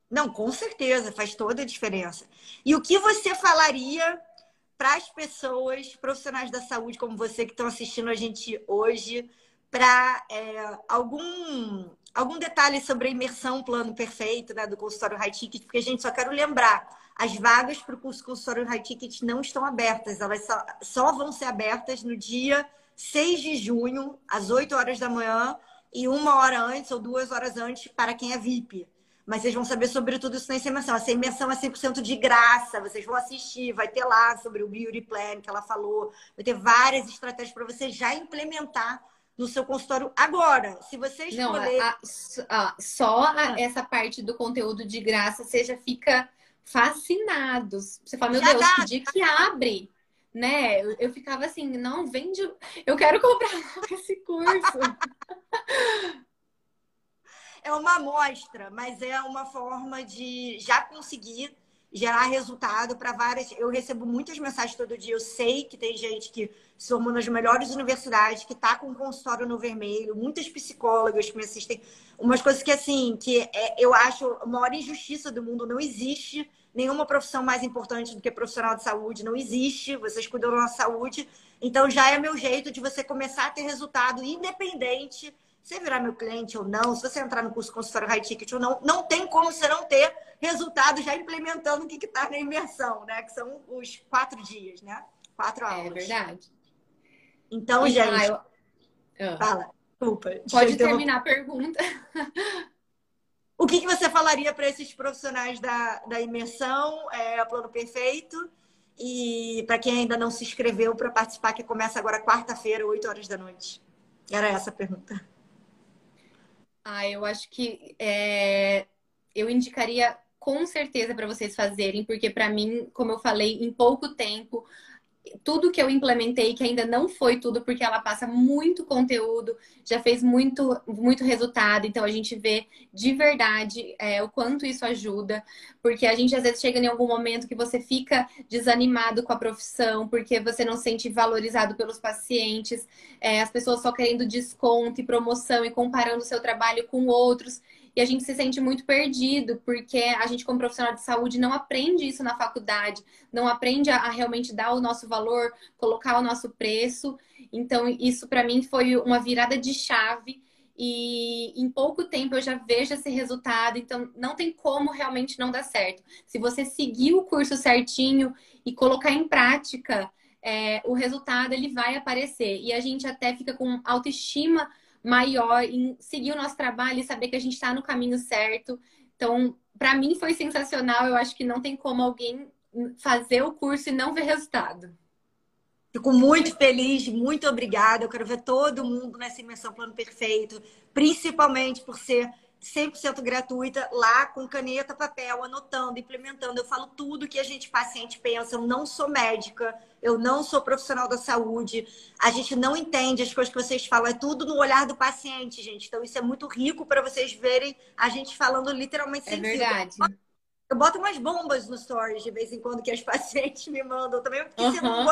Não, com certeza, faz toda a diferença. E o que você falaria para as pessoas, profissionais da saúde como você que estão assistindo a gente hoje, para é, algum algum detalhe sobre a imersão plano perfeito né, do consultório High Ticket, porque a gente só quero lembrar as vagas para o curso consultório High Ticket não estão abertas, elas só, só vão ser abertas no dia 6 de junho, às 8 horas da manhã, e uma hora antes ou duas horas antes para quem é VIP. Mas vocês vão saber sobre tudo isso nessa imersão. Essa imersão é 100% de graça, vocês vão assistir, vai ter lá sobre o Beauty Plan que ela falou, vai ter várias estratégias para você já implementar no seu consultório agora. Se você escolher... Não, a, a, só a, ah. essa parte do conteúdo de graça, você já fica fascinados. Você fala, meu Já Deus, dá. que dia que abre? Né? Eu, eu, ficava assim, não, vende. Eu quero comprar esse curso. é uma amostra, mas é uma forma de já conseguir gerar resultado para várias. Eu recebo muitas mensagens todo dia. Eu sei que tem gente que se formou nas melhores universidades, que está com consultório no vermelho, muitas psicólogas que me assistem. Umas coisas que, assim, que é, eu acho a maior injustiça do mundo. Não existe nenhuma profissão mais importante do que profissional de saúde, não existe. Vocês cuidam da nossa saúde. Então já é meu jeito de você começar a ter resultado independente. Você virar meu cliente ou não, se você entrar no curso consultório high ticket ou não, não tem como você não ter resultado já implementando o que está na imersão, né? Que são os quatro dias, né? Quatro é aulas. É verdade. Então, e, gente. Ah, eu... Fala, desculpa. Pode terminar a pergunta. O que, que você falaria para esses profissionais da, da imersão, é, Plano Perfeito? E para quem ainda não se inscreveu para participar, que começa agora quarta-feira, 8 horas da noite. Era essa a pergunta. Ah, eu acho que é, eu indicaria com certeza para vocês fazerem, porque para mim, como eu falei, em pouco tempo tudo que eu implementei, que ainda não foi tudo, porque ela passa muito conteúdo, já fez muito, muito resultado, então a gente vê de verdade é, o quanto isso ajuda, porque a gente às vezes chega em algum momento que você fica desanimado com a profissão, porque você não se sente valorizado pelos pacientes, é, as pessoas só querendo desconto e promoção e comparando o seu trabalho com outros. E a gente se sente muito perdido, porque a gente, como profissional de saúde, não aprende isso na faculdade, não aprende a, a realmente dar o nosso valor, colocar o nosso preço. Então, isso para mim foi uma virada de chave. E em pouco tempo eu já vejo esse resultado, então não tem como realmente não dar certo. Se você seguir o curso certinho e colocar em prática, é, o resultado ele vai aparecer. E a gente até fica com autoestima maior em seguir o nosso trabalho e saber que a gente está no caminho certo. Então, para mim foi sensacional. Eu acho que não tem como alguém fazer o curso e não ver resultado. Fico muito feliz, muito obrigada. Eu quero ver todo mundo nessa imersão Plano Perfeito, principalmente por ser 100% gratuita, lá com caneta, papel, anotando, implementando. Eu falo tudo que a gente, paciente, pensa. Eu não sou médica, eu não sou profissional da saúde. A gente não entende as coisas que vocês falam. É tudo no olhar do paciente, gente. Então, isso é muito rico para vocês verem a gente falando literalmente é sem É verdade. Eu boto umas bombas no stories de vez em quando que as pacientes me mandam também, porque uhum. você não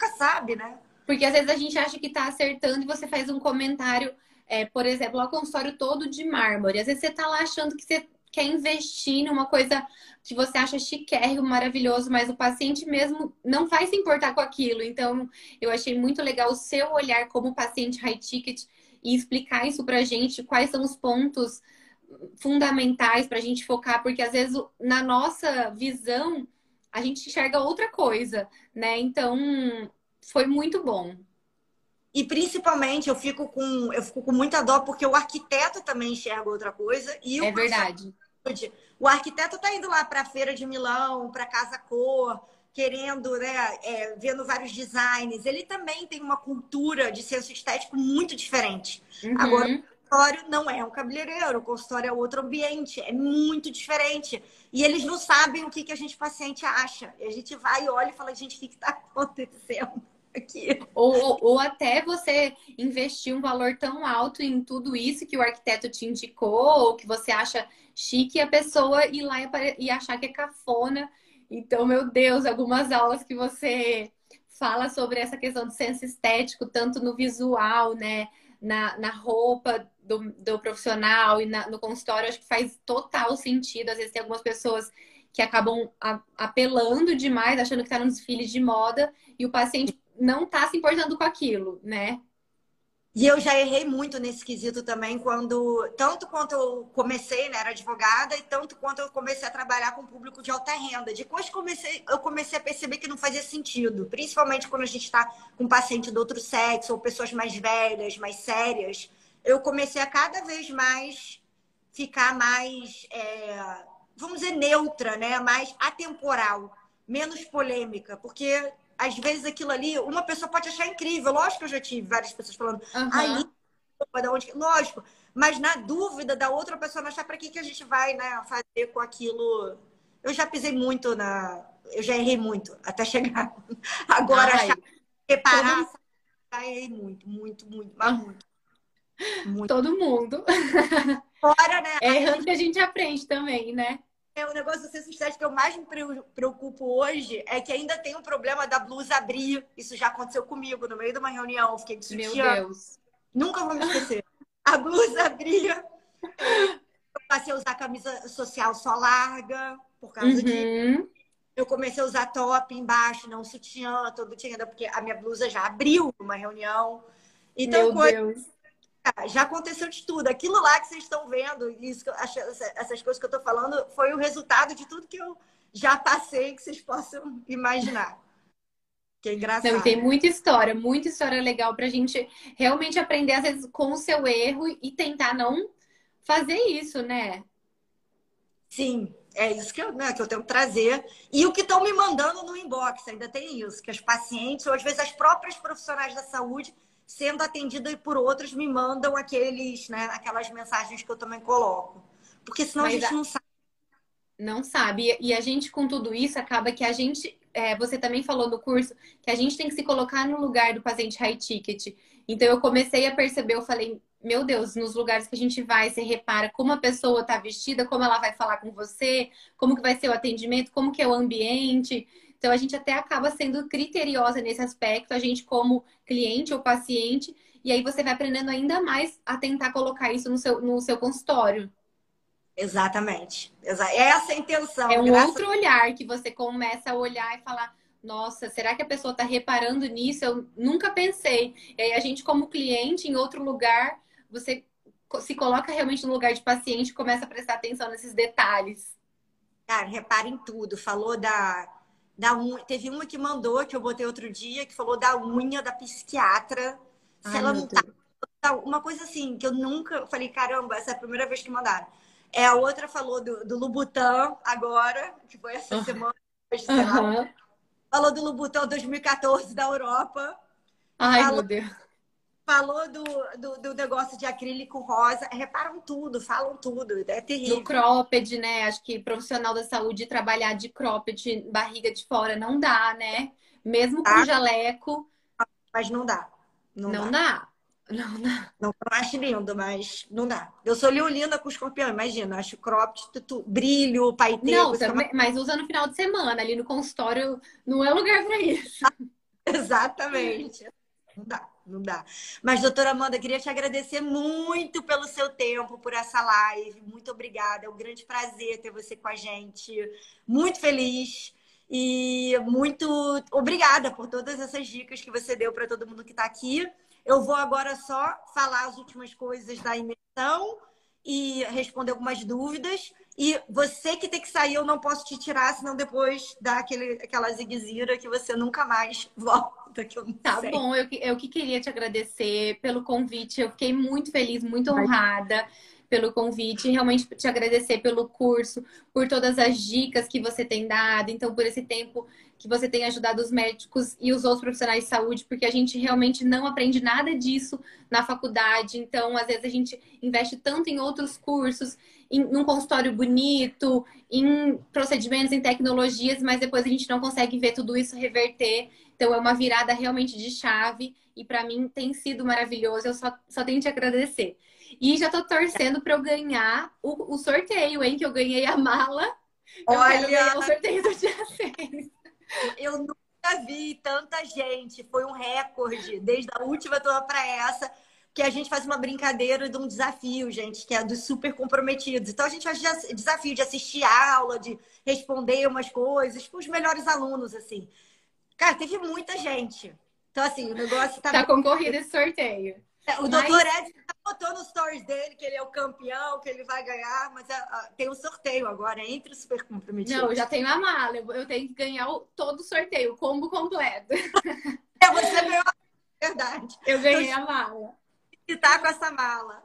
nunca sabe, né? Porque às vezes a gente acha que está acertando e você faz um comentário é, por exemplo, o consultório todo de mármore. Às vezes você está lá achando que você quer investir numa coisa que você acha chiquérrimo, maravilhoso, mas o paciente mesmo não vai se importar com aquilo. Então, eu achei muito legal o seu olhar como paciente high ticket e explicar isso pra gente, quais são os pontos fundamentais para a gente focar, porque às vezes na nossa visão a gente enxerga outra coisa, né? Então, foi muito bom. E principalmente eu fico com eu fico com muita dó porque o arquiteto também enxerga outra coisa e É verdade. O arquiteto está indo lá para a feira de Milão, para Casa Cor, querendo, né, é, vendo vários designs. Ele também tem uma cultura de senso estético muito diferente. Uhum. Agora, o consultório não é um cabeleireiro, o consultório é outro ambiente, é muito diferente. E eles não sabem o que, que a gente paciente acha. E a gente vai e olha e fala, gente, o que está acontecendo? Aqui. Ou, ou até você investir um valor tão alto em tudo isso que o arquiteto te indicou, ou que você acha chique, e a pessoa ir lá e achar que é cafona. Então, meu Deus, algumas aulas que você fala sobre essa questão do senso estético, tanto no visual, né? Na, na roupa do, do profissional e na, no consultório, acho que faz total sentido. Às vezes tem algumas pessoas que acabam apelando demais, achando que está num desfile de moda, e o paciente não tá se importando com aquilo, né? E eu já errei muito nesse quesito também, quando tanto quanto eu comecei, né, era advogada, e tanto quanto eu comecei a trabalhar com público de alta renda. Depois comecei, eu comecei a perceber que não fazia sentido, principalmente quando a gente está com paciente do outro sexo ou pessoas mais velhas, mais sérias. Eu comecei a cada vez mais ficar mais, é, vamos dizer, neutra, né, mais atemporal, menos polêmica, porque às vezes aquilo ali, uma pessoa pode achar incrível. Lógico que eu já tive várias pessoas falando, uhum. aí, da onde. Lógico. Mas na dúvida da outra pessoa achar para que, que a gente vai né, fazer com aquilo. Eu já pisei muito na. Eu já errei muito até chegar. Agora, Ai, achar, reparar, todo... já errei muito, muito, muito, mas muito. muito. Todo mundo. Fora, né? É errando que a gente aprende também, né? É, o negócio do senso estético que eu mais me preocupo hoje é que ainda tem o um problema da blusa abrir. Isso já aconteceu comigo no meio de uma reunião. Fiquei de sutiã. Meu Deus. Nunca vou me esquecer. A blusa abria. Eu passei a usar camisa social só larga, por causa uhum. de. Eu comecei a usar top embaixo, não sutiã, todo tinha, porque a minha blusa já abriu numa reunião. Então, Meu coisa... Deus já aconteceu de tudo. Aquilo lá que vocês estão vendo, isso, essas coisas que eu estou falando, foi o resultado de tudo que eu já passei, que vocês possam imaginar. Que é engraçado. Não, tem muita história, muita história legal para a gente realmente aprender, às vezes, com o seu erro e tentar não fazer isso, né? Sim, é isso que eu, né, que eu tenho que trazer. E o que estão me mandando no inbox, ainda tem isso, que as pacientes, ou às vezes as próprias profissionais da saúde, sendo atendida por outros, me mandam aqueles, né, aquelas mensagens que eu também coloco. Porque senão Mas a gente a... não sabe. Não sabe. E a gente, com tudo isso, acaba que a gente. É, você também falou no curso que a gente tem que se colocar no lugar do paciente high ticket. Então eu comecei a perceber, eu falei, meu Deus, nos lugares que a gente vai, você repara como a pessoa está vestida, como ela vai falar com você, como que vai ser o atendimento, como que é o ambiente. Então a gente até acaba sendo criteriosa nesse aspecto, a gente como cliente ou paciente, e aí você vai aprendendo ainda mais a tentar colocar isso no seu, no seu consultório. Exatamente. É essa a intenção. É um Graças... outro olhar que você começa a olhar e falar, nossa, será que a pessoa está reparando nisso? Eu nunca pensei. E aí a gente, como cliente, em outro lugar, você se coloca realmente no lugar de paciente e começa a prestar atenção nesses detalhes. Cara, repara em tudo. Falou da, da unha. Teve uma que mandou, que eu botei outro dia, que falou da unha da psiquiatra. Se Ai, ela não tá. Uma coisa assim, que eu nunca falei, caramba, essa é a primeira vez que mandaram. É, a outra falou do, do Lubutan agora, que foi essa uhum. semana. Uhum. Falou do Lubutan 2014 da Europa. Ai, falou, meu Deus. Falou do, do, do, negócio de acrílico rosa. Reparam tudo, falam tudo. É terrível. Do cropped, né? Acho que profissional da saúde trabalhar de cropped, barriga de fora, não dá, né? Mesmo com ah, jaleco. Mas não dá. Não, não dá. dá. Não, não. Não, acho lindo, mas não dá. Eu sou leolina com escorpião, imagina. Acho cropped, tudo, brilho, paetê. Não, também, mas usa no final de semana. Ali no consultório não é lugar para isso. Exatamente. Não dá, não dá. Mas, doutora Amanda, queria te agradecer muito pelo seu tempo, por essa live. Muito obrigada. É um grande prazer ter você com a gente. Muito feliz. E muito obrigada por todas essas dicas que você deu para todo mundo que está aqui. Eu vou agora só falar as últimas coisas da imersão e responder algumas dúvidas. E você que tem que sair, eu não posso te tirar, senão depois dá aquele, aquela ziguezira que você nunca mais volta. Que eu não tá sei. bom, eu, eu que queria te agradecer pelo convite. Eu fiquei muito feliz, muito honrada pelo convite, realmente te agradecer pelo curso, por todas as dicas que você tem dado, então por esse tempo que você tem ajudado os médicos e os outros profissionais de saúde, porque a gente realmente não aprende nada disso na faculdade. Então, às vezes, a gente investe tanto em outros cursos, em num consultório bonito, em procedimentos, em tecnologias, mas depois a gente não consegue ver tudo isso reverter. Então, é uma virada realmente de chave e para mim tem sido maravilhoso. Eu só, só tenho te agradecer. E já tô torcendo para eu ganhar o, o, sorteio, hein? Que eu ganhei a mala. Eu Olha, o sorteio do dia 6. Eu nunca vi tanta gente. Foi um recorde, desde a última toda para essa, que a gente faz uma brincadeira de um desafio, gente, que é dos super comprometidos. Então a gente faz desafio de assistir aula, de responder umas coisas com os melhores alunos, assim. Cara, teve muita gente. Então, assim, o negócio tá. Tá concorrido esse sorteio. É, o doutor mas... Ed botou nos stories dele que ele é o campeão, que ele vai ganhar, mas uh, tem um sorteio agora entre os super comprometidos. Não, eu já tenho a mala, eu tenho que ganhar o, todo o sorteio, o combo completo. É, você ganhou a verdade. Eu ganhei a mala. E tá com essa mala.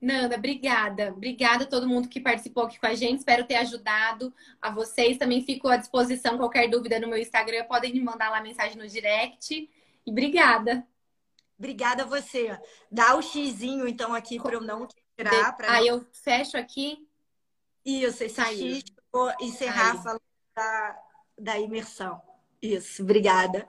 Nanda, obrigada. Obrigada a todo mundo que participou aqui com a gente. Espero ter ajudado a vocês. Também fico à disposição. Qualquer dúvida no meu Instagram, podem me mandar lá mensagem no direct. E obrigada. Obrigada a você. Dá o xizinho, então, aqui para eu não tirar. Pra Aí não... eu fecho aqui. Isso, esse Saiu. X, vou encerrar Aí. falando da, da imersão. Isso, obrigada.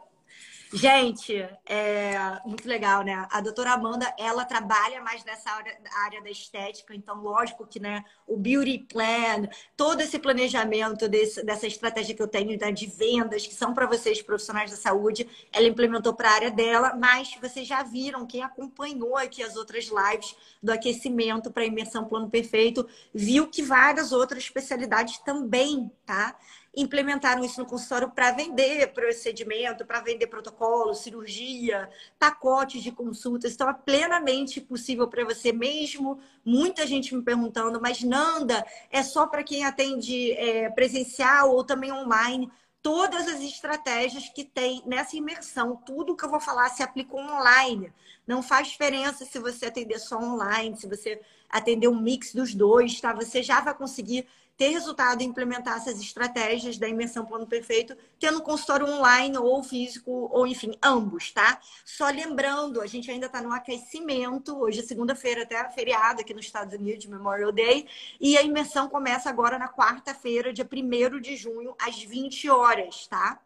Gente, é muito legal, né? A doutora Amanda, ela trabalha mais nessa área, área da estética, então, lógico que, né, o beauty plan, todo esse planejamento desse, dessa estratégia que eu tenho né, de vendas, que são para vocês, profissionais da saúde, ela implementou para a área dela, mas vocês já viram, quem acompanhou aqui as outras lives do aquecimento para imersão plano perfeito, viu que várias outras especialidades também, tá? Implementaram isso no consultório para vender procedimento, para vender protocolo, cirurgia, pacotes de consultas. Então, é plenamente possível para você mesmo. Muita gente me perguntando, mas Nanda, é só para quem atende é, presencial ou também online? Todas as estratégias que tem nessa imersão, tudo que eu vou falar se aplica online. Não faz diferença se você atender só online, se você atender um mix dos dois, tá? Você já vai conseguir ter resultado e implementar essas estratégias da imersão plano perfeito, tendo consultório online ou físico, ou enfim, ambos, tá? Só lembrando, a gente ainda está no aquecimento, hoje é segunda-feira, até feriado aqui nos Estados Unidos, Memorial Day, e a imersão começa agora na quarta-feira, dia 1 de junho, às 20 horas, tá?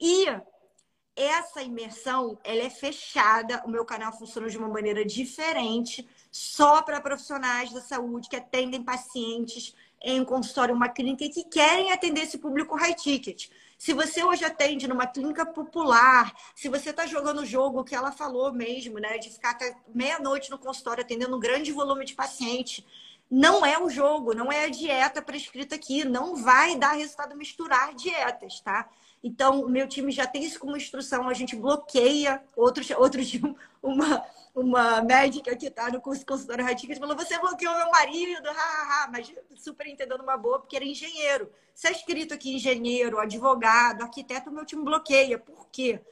E essa imersão, ela é fechada, o meu canal funciona de uma maneira diferente, só para profissionais da saúde que atendem pacientes em um consultório, uma clínica que querem atender esse público high ticket. Se você hoje atende numa clínica popular, se você está jogando o jogo que ela falou mesmo, né, de ficar até meia-noite no consultório atendendo um grande volume de paciente, não é o jogo, não é a dieta prescrita aqui, não vai dar resultado misturar dietas, tá? Então, o meu time já tem isso como instrução, a gente bloqueia. Outro, outro dia, uma, uma médica que está no curso consultora Radicas falou: Você bloqueou meu marido, ha, ha, mas super entendendo uma boa, porque era engenheiro. Se é escrito aqui engenheiro, advogado, arquiteto, meu time bloqueia. Por quê?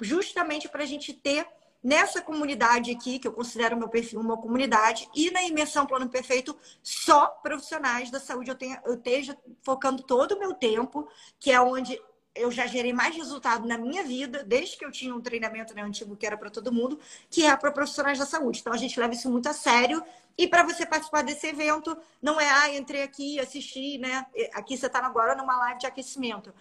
Justamente para a gente ter nessa comunidade aqui, que eu considero meu perfil uma comunidade, e na imersão Plano Perfeito, só profissionais da saúde eu, tenha, eu esteja focando todo o meu tempo, que é onde eu já gerei mais resultado na minha vida, desde que eu tinha um treinamento né, antigo que era para todo mundo, que é para profissionais da saúde. Então a gente leva isso muito a sério. E para você participar desse evento, não é, ah, entrei aqui, assisti, né? Aqui você está agora numa live de aquecimento.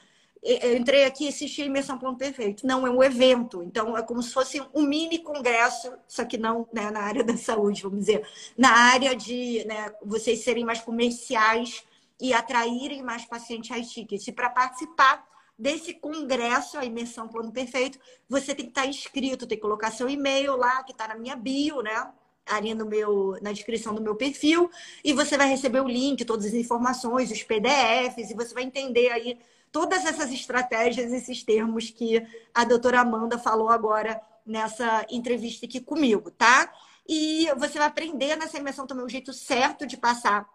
Eu entrei aqui e assisti a Imersão Plano Perfeito. Não, é um evento. Então, é como se fosse um mini congresso, só que não né, na área da saúde, vamos dizer. Na área de né, vocês serem mais comerciais e atraírem mais pacientes high tickets. E para participar, desse congresso, a imersão plano perfeito, você tem que estar inscrito, tem que colocar seu e-mail lá, que está na minha bio, né? Ali no meu, na descrição do meu perfil, e você vai receber o link, todas as informações, os PDFs, e você vai entender aí todas essas estratégias, esses termos que a doutora Amanda falou agora nessa entrevista aqui comigo, tá? E você vai aprender nessa imersão também o jeito certo de passar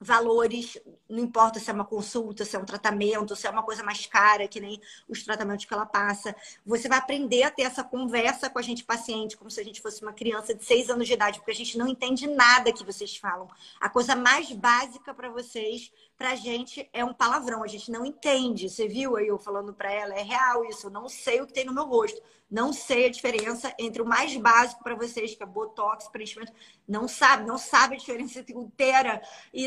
valores, não importa se é uma consulta, se é um tratamento, se é uma coisa mais cara, que nem os tratamentos que ela passa. Você vai aprender a ter essa conversa com a gente paciente, como se a gente fosse uma criança de seis anos de idade, porque a gente não entende nada que vocês falam. A coisa mais básica para vocês, para a gente, é um palavrão. A gente não entende. Você viu aí eu falando para ela, é real isso, eu não sei o que tem no meu rosto. Não sei a diferença entre o mais básico para vocês, que é botox, preenchimento. Não sabe, não sabe a diferença entre ultera e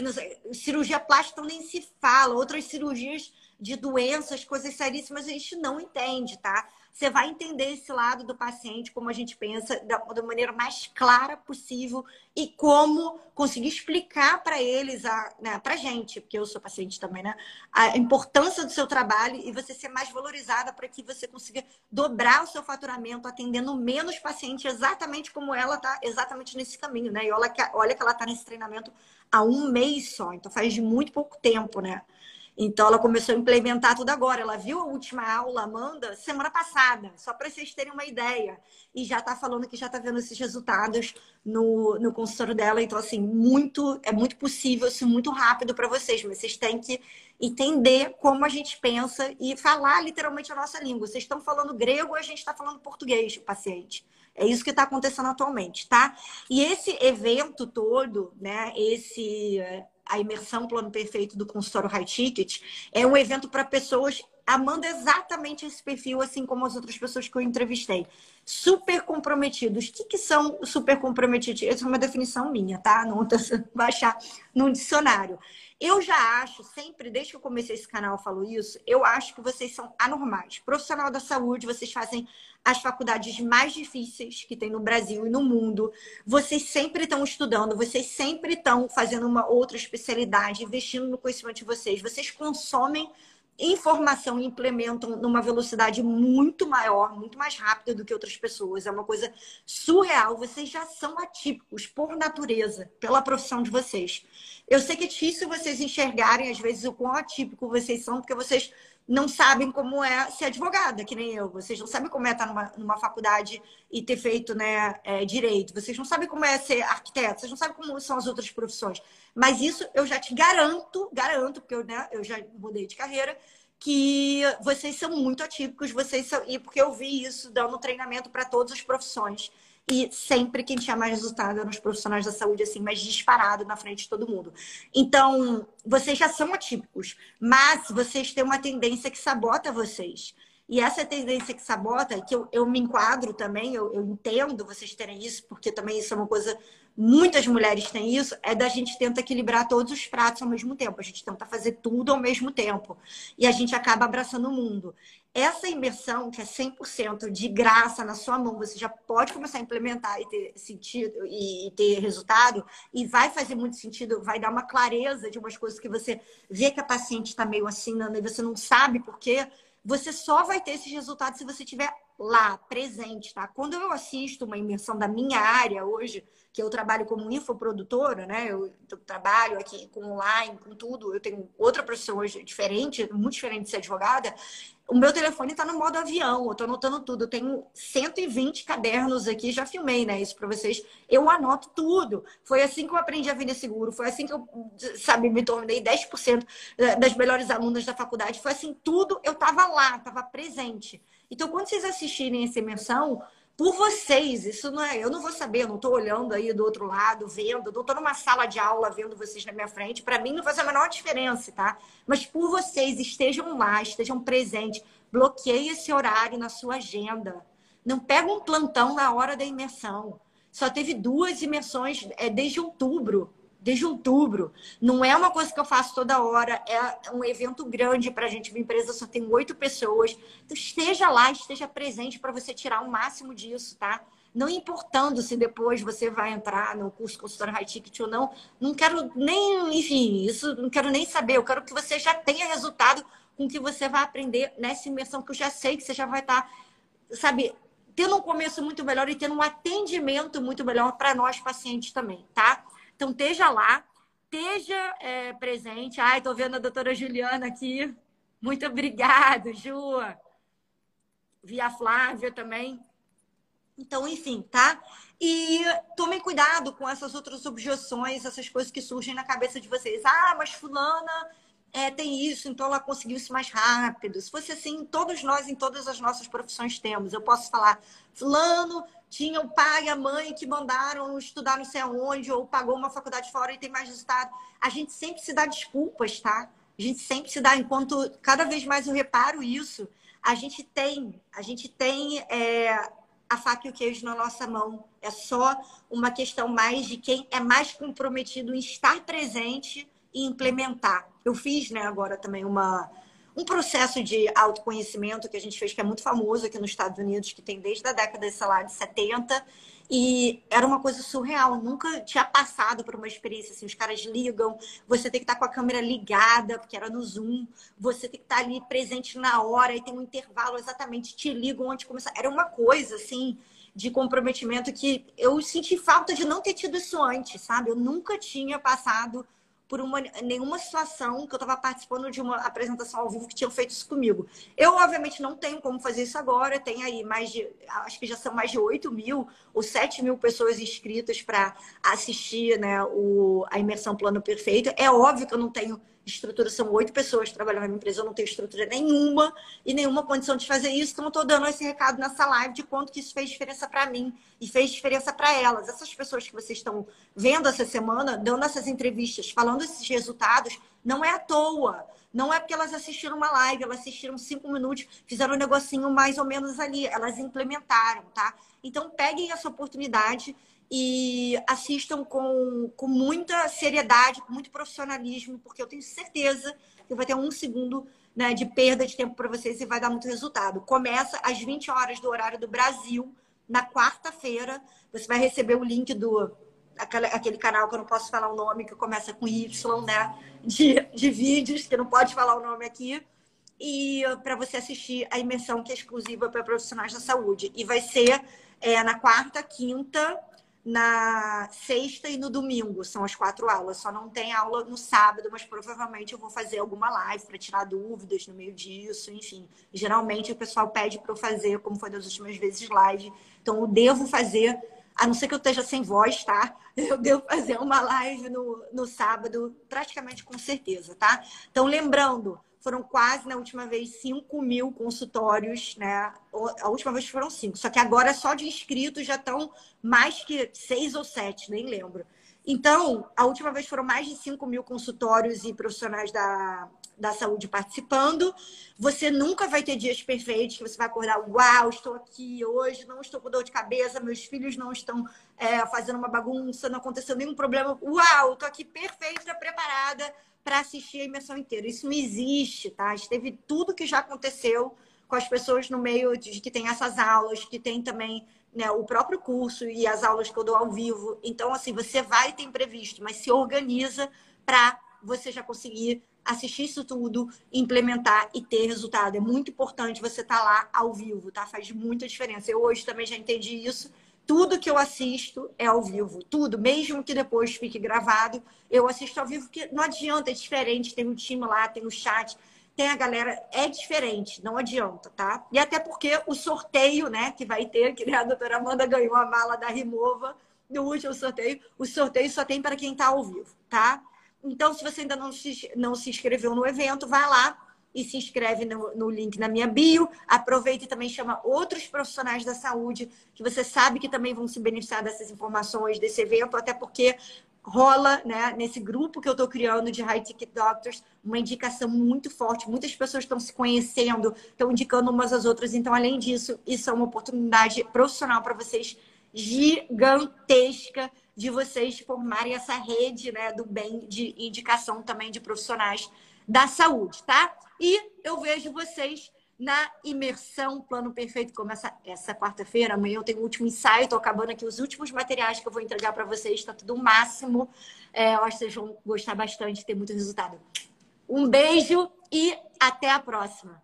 cirurgia plástica então nem se fala. Outras cirurgias de doenças, coisas seríssimas, a gente não entende, tá? Você vai entender esse lado do paciente, como a gente pensa, da, da maneira mais clara possível e como conseguir explicar para eles, a, né, para a gente, porque eu sou paciente também, né? A importância do seu trabalho e você ser mais valorizada para que você consiga dobrar o seu faturamento, atendendo menos pacientes, exatamente como ela está exatamente nesse caminho, né? E olha que, olha que ela está nesse treinamento há um mês só, então faz de muito pouco tempo, né? Então, ela começou a implementar tudo agora. Ela viu a última aula, Amanda, semana passada, só para vocês terem uma ideia. E já está falando que já está vendo esses resultados no, no consultório dela. Então, assim, muito é muito possível, assim, muito rápido para vocês. Mas vocês têm que entender como a gente pensa e falar literalmente a nossa língua. Vocês estão falando grego, a gente está falando português, o paciente. É isso que está acontecendo atualmente, tá? E esse evento todo, né? Esse a imersão Plano Perfeito do consultório High Ticket, é um evento para pessoas amando exatamente esse perfil, assim como as outras pessoas que eu entrevistei. Super comprometidos. O que, que são super comprometidos? Essa é uma definição minha, tá? Não vou baixar num dicionário. Eu já acho, sempre, desde que eu comecei esse canal, eu falo isso, eu acho que vocês são anormais. Profissional da saúde, vocês fazem as faculdades mais difíceis que tem no Brasil e no mundo. Vocês sempre estão estudando, vocês sempre estão fazendo uma outra especialidade, investindo no conhecimento de vocês. Vocês consomem informação e implementam numa velocidade muito maior, muito mais rápida do que outras pessoas. É uma coisa surreal. Vocês já são atípicos por natureza, pela profissão de vocês. Eu sei que é difícil vocês enxergarem, às vezes, o quão atípico vocês são, porque vocês não sabem como é ser advogada, que nem eu. Vocês não sabem como é estar numa, numa faculdade e ter feito né, é, direito. Vocês não sabem como é ser arquiteto. Vocês não sabem como são as outras profissões. Mas isso eu já te garanto, garanto, porque eu, né, eu já mudei de carreira, que vocês são muito atípicos. Vocês são, e porque eu vi isso dando treinamento para todas as profissões. E sempre quem tinha mais resultado eram os profissionais da saúde, assim, mais disparado na frente de todo mundo. Então, vocês já são atípicos, mas vocês têm uma tendência que sabota vocês. E essa tendência que sabota, que eu, eu me enquadro também, eu, eu entendo vocês terem isso, porque também isso é uma coisa muitas mulheres têm isso, é da gente tenta equilibrar todos os pratos ao mesmo tempo. A gente tenta fazer tudo ao mesmo tempo. E a gente acaba abraçando o mundo. Essa imersão, que é 100% de graça na sua mão, você já pode começar a implementar e ter sentido e ter resultado, e vai fazer muito sentido, vai dar uma clareza de umas coisas que você vê que a paciente está meio assim, e você não sabe por quê. Você só vai ter esses resultados se você tiver lá, presente, tá? Quando eu assisto uma imersão da minha área hoje, que eu trabalho como infoprodutora, né? Eu, eu trabalho aqui com online, com tudo. Eu tenho outra profissão hoje diferente, muito diferente de ser advogada. O meu telefone está no modo avião, eu estou anotando tudo. Eu tenho 120 cadernos aqui, já filmei, né? Isso para vocês. Eu anoto tudo. Foi assim que eu aprendi a vender seguro. Foi assim que eu, sabe, me tornei 10% das melhores alunas da faculdade. Foi assim, tudo eu estava lá, estava presente. Então, quando vocês assistirem essa imersão, por vocês, isso não é. Eu não vou saber, eu não estou olhando aí do outro lado, vendo, não estou numa sala de aula vendo vocês na minha frente. Para mim não faz a menor diferença, tá? Mas por vocês, estejam lá, estejam presentes, bloqueie esse horário na sua agenda. Não pega um plantão na hora da imersão. Só teve duas imersões é, desde outubro desde outubro. Não é uma coisa que eu faço toda hora, é um evento grande para a gente. Minha empresa só tem oito pessoas. Então, esteja lá, esteja presente para você tirar o máximo disso, tá? Não importando se depois você vai entrar no curso consultor high ticket ou não. Não quero nem, enfim, isso não quero nem saber. Eu quero que você já tenha resultado com que você vai aprender nessa imersão, que eu já sei que você já vai estar, tá, sabe, tendo um começo muito melhor e tendo um atendimento muito melhor para nós pacientes também, tá? Então, esteja lá, esteja é, presente. Ai, estou vendo a doutora Juliana aqui. Muito obrigada, Ju. Vi a Flávia também. Então, enfim, tá? E tomem cuidado com essas outras objeções, essas coisas que surgem na cabeça de vocês. Ah, mas fulana é, tem isso, então ela conseguiu isso mais rápido. Se fosse assim, todos nós, em todas as nossas profissões, temos. Eu posso falar, fulano tinha o pai e a mãe que mandaram estudar não sei aonde, ou pagou uma faculdade fora e tem mais resultado. A gente sempre se dá desculpas, tá? A gente sempre se dá, enquanto cada vez mais eu reparo isso, a gente tem, a gente tem é, a faca e o queijo na nossa mão. É só uma questão mais de quem é mais comprometido em estar presente e implementar. Eu fiz, né, agora também uma um processo de autoconhecimento que a gente fez, que é muito famoso aqui nos Estados Unidos, que tem desde a década, sei lá, de 70. E era uma coisa surreal, nunca tinha passado por uma experiência assim. Os caras ligam, você tem que estar com a câmera ligada, porque era no Zoom, você tem que estar ali presente na hora, e tem um intervalo exatamente, te ligam antes de começar. Era uma coisa assim de comprometimento que eu senti falta de não ter tido isso antes, sabe? Eu nunca tinha passado por uma, nenhuma situação que eu estava participando de uma apresentação ao vivo que tinham feito isso comigo. Eu, obviamente, não tenho como fazer isso agora. Tem aí mais de, acho que já são mais de 8 mil ou 7 mil pessoas inscritas para assistir né, o, a imersão Plano Perfeito. É óbvio que eu não tenho estrutura, são oito pessoas trabalhando na minha empresa, eu não tenho estrutura nenhuma e nenhuma condição de fazer isso, então eu estou dando esse recado nessa live de quanto que isso fez diferença para mim e fez diferença para elas. Essas pessoas que vocês estão vendo essa semana, dando essas entrevistas, falando esses resultados, não é à toa. Não é porque elas assistiram uma live, elas assistiram cinco minutos, fizeram um negocinho mais ou menos ali, elas implementaram, tá? Então peguem essa oportunidade e assistam com, com muita seriedade, com muito profissionalismo, porque eu tenho certeza que vai ter um segundo né, de perda de tempo para vocês e vai dar muito resultado. Começa às 20 horas do horário do Brasil, na quarta-feira. Você vai receber o link do aquele, canal que eu não posso falar o nome, que começa com Y, né? De, de vídeos, que não pode falar o nome aqui. E para você assistir a imersão que é exclusiva para profissionais da saúde. E vai ser é, na quarta, quinta na sexta e no domingo, são as quatro aulas. Só não tem aula no sábado, mas provavelmente eu vou fazer alguma live para tirar dúvidas no meio disso, enfim. Geralmente o pessoal pede para eu fazer, como foi das últimas vezes, live. Então eu devo fazer, a não ser que eu esteja sem voz, tá? Eu devo fazer uma live no, no sábado, praticamente com certeza, tá? Então, lembrando, foram quase, na última vez, 5 mil consultórios, né? A última vez foram 5. Só que agora, só de inscritos, já estão mais que 6 ou 7, nem lembro. Então, a última vez foram mais de 5 mil consultórios e profissionais da, da saúde participando. Você nunca vai ter dias perfeitos que você vai acordar, uau, estou aqui hoje, não estou com dor de cabeça, meus filhos não estão é, fazendo uma bagunça, não aconteceu nenhum problema. Uau, estou aqui perfeita, preparada para assistir a imersão inteira. Isso não existe, tá? Teve tudo que já aconteceu com as pessoas no meio de que tem essas aulas, que tem também né, o próprio curso e as aulas que eu dou ao vivo. Então, assim, você vai ter imprevisto, mas se organiza para você já conseguir assistir isso tudo, implementar e ter resultado. É muito importante você estar tá lá ao vivo, tá? Faz muita diferença. Eu hoje também já entendi isso. Tudo que eu assisto é ao vivo, tudo, mesmo que depois fique gravado, eu assisto ao vivo, porque não adianta, é diferente, tem um time lá, tem o um chat, tem a galera, é diferente, não adianta, tá? E até porque o sorteio, né, que vai ter, que né, a doutora Amanda ganhou a mala da Rimova no último sorteio, o sorteio só tem para quem está ao vivo, tá? Então, se você ainda não se, não se inscreveu no evento, vai lá e se inscreve no, no, link na minha bio. Aproveita e também chama outros profissionais da saúde que você sabe que também vão se beneficiar dessas informações desse evento, até porque rola, né, nesse grupo que eu estou criando de High Ticket Doctors, uma indicação muito forte. Muitas pessoas estão se conhecendo, estão indicando umas às outras. Então, além disso, isso é uma oportunidade profissional para vocês gigantesca de vocês formarem essa rede né, do bem de indicação também de profissionais da saúde, tá? E eu vejo vocês na imersão Plano Perfeito, começa essa quarta-feira. Amanhã eu tenho o último ensaio, estou acabando aqui os últimos materiais que eu vou entregar para vocês, está tudo máximo. É, eu acho que vocês vão gostar bastante, ter muito resultado. Um beijo e até a próxima!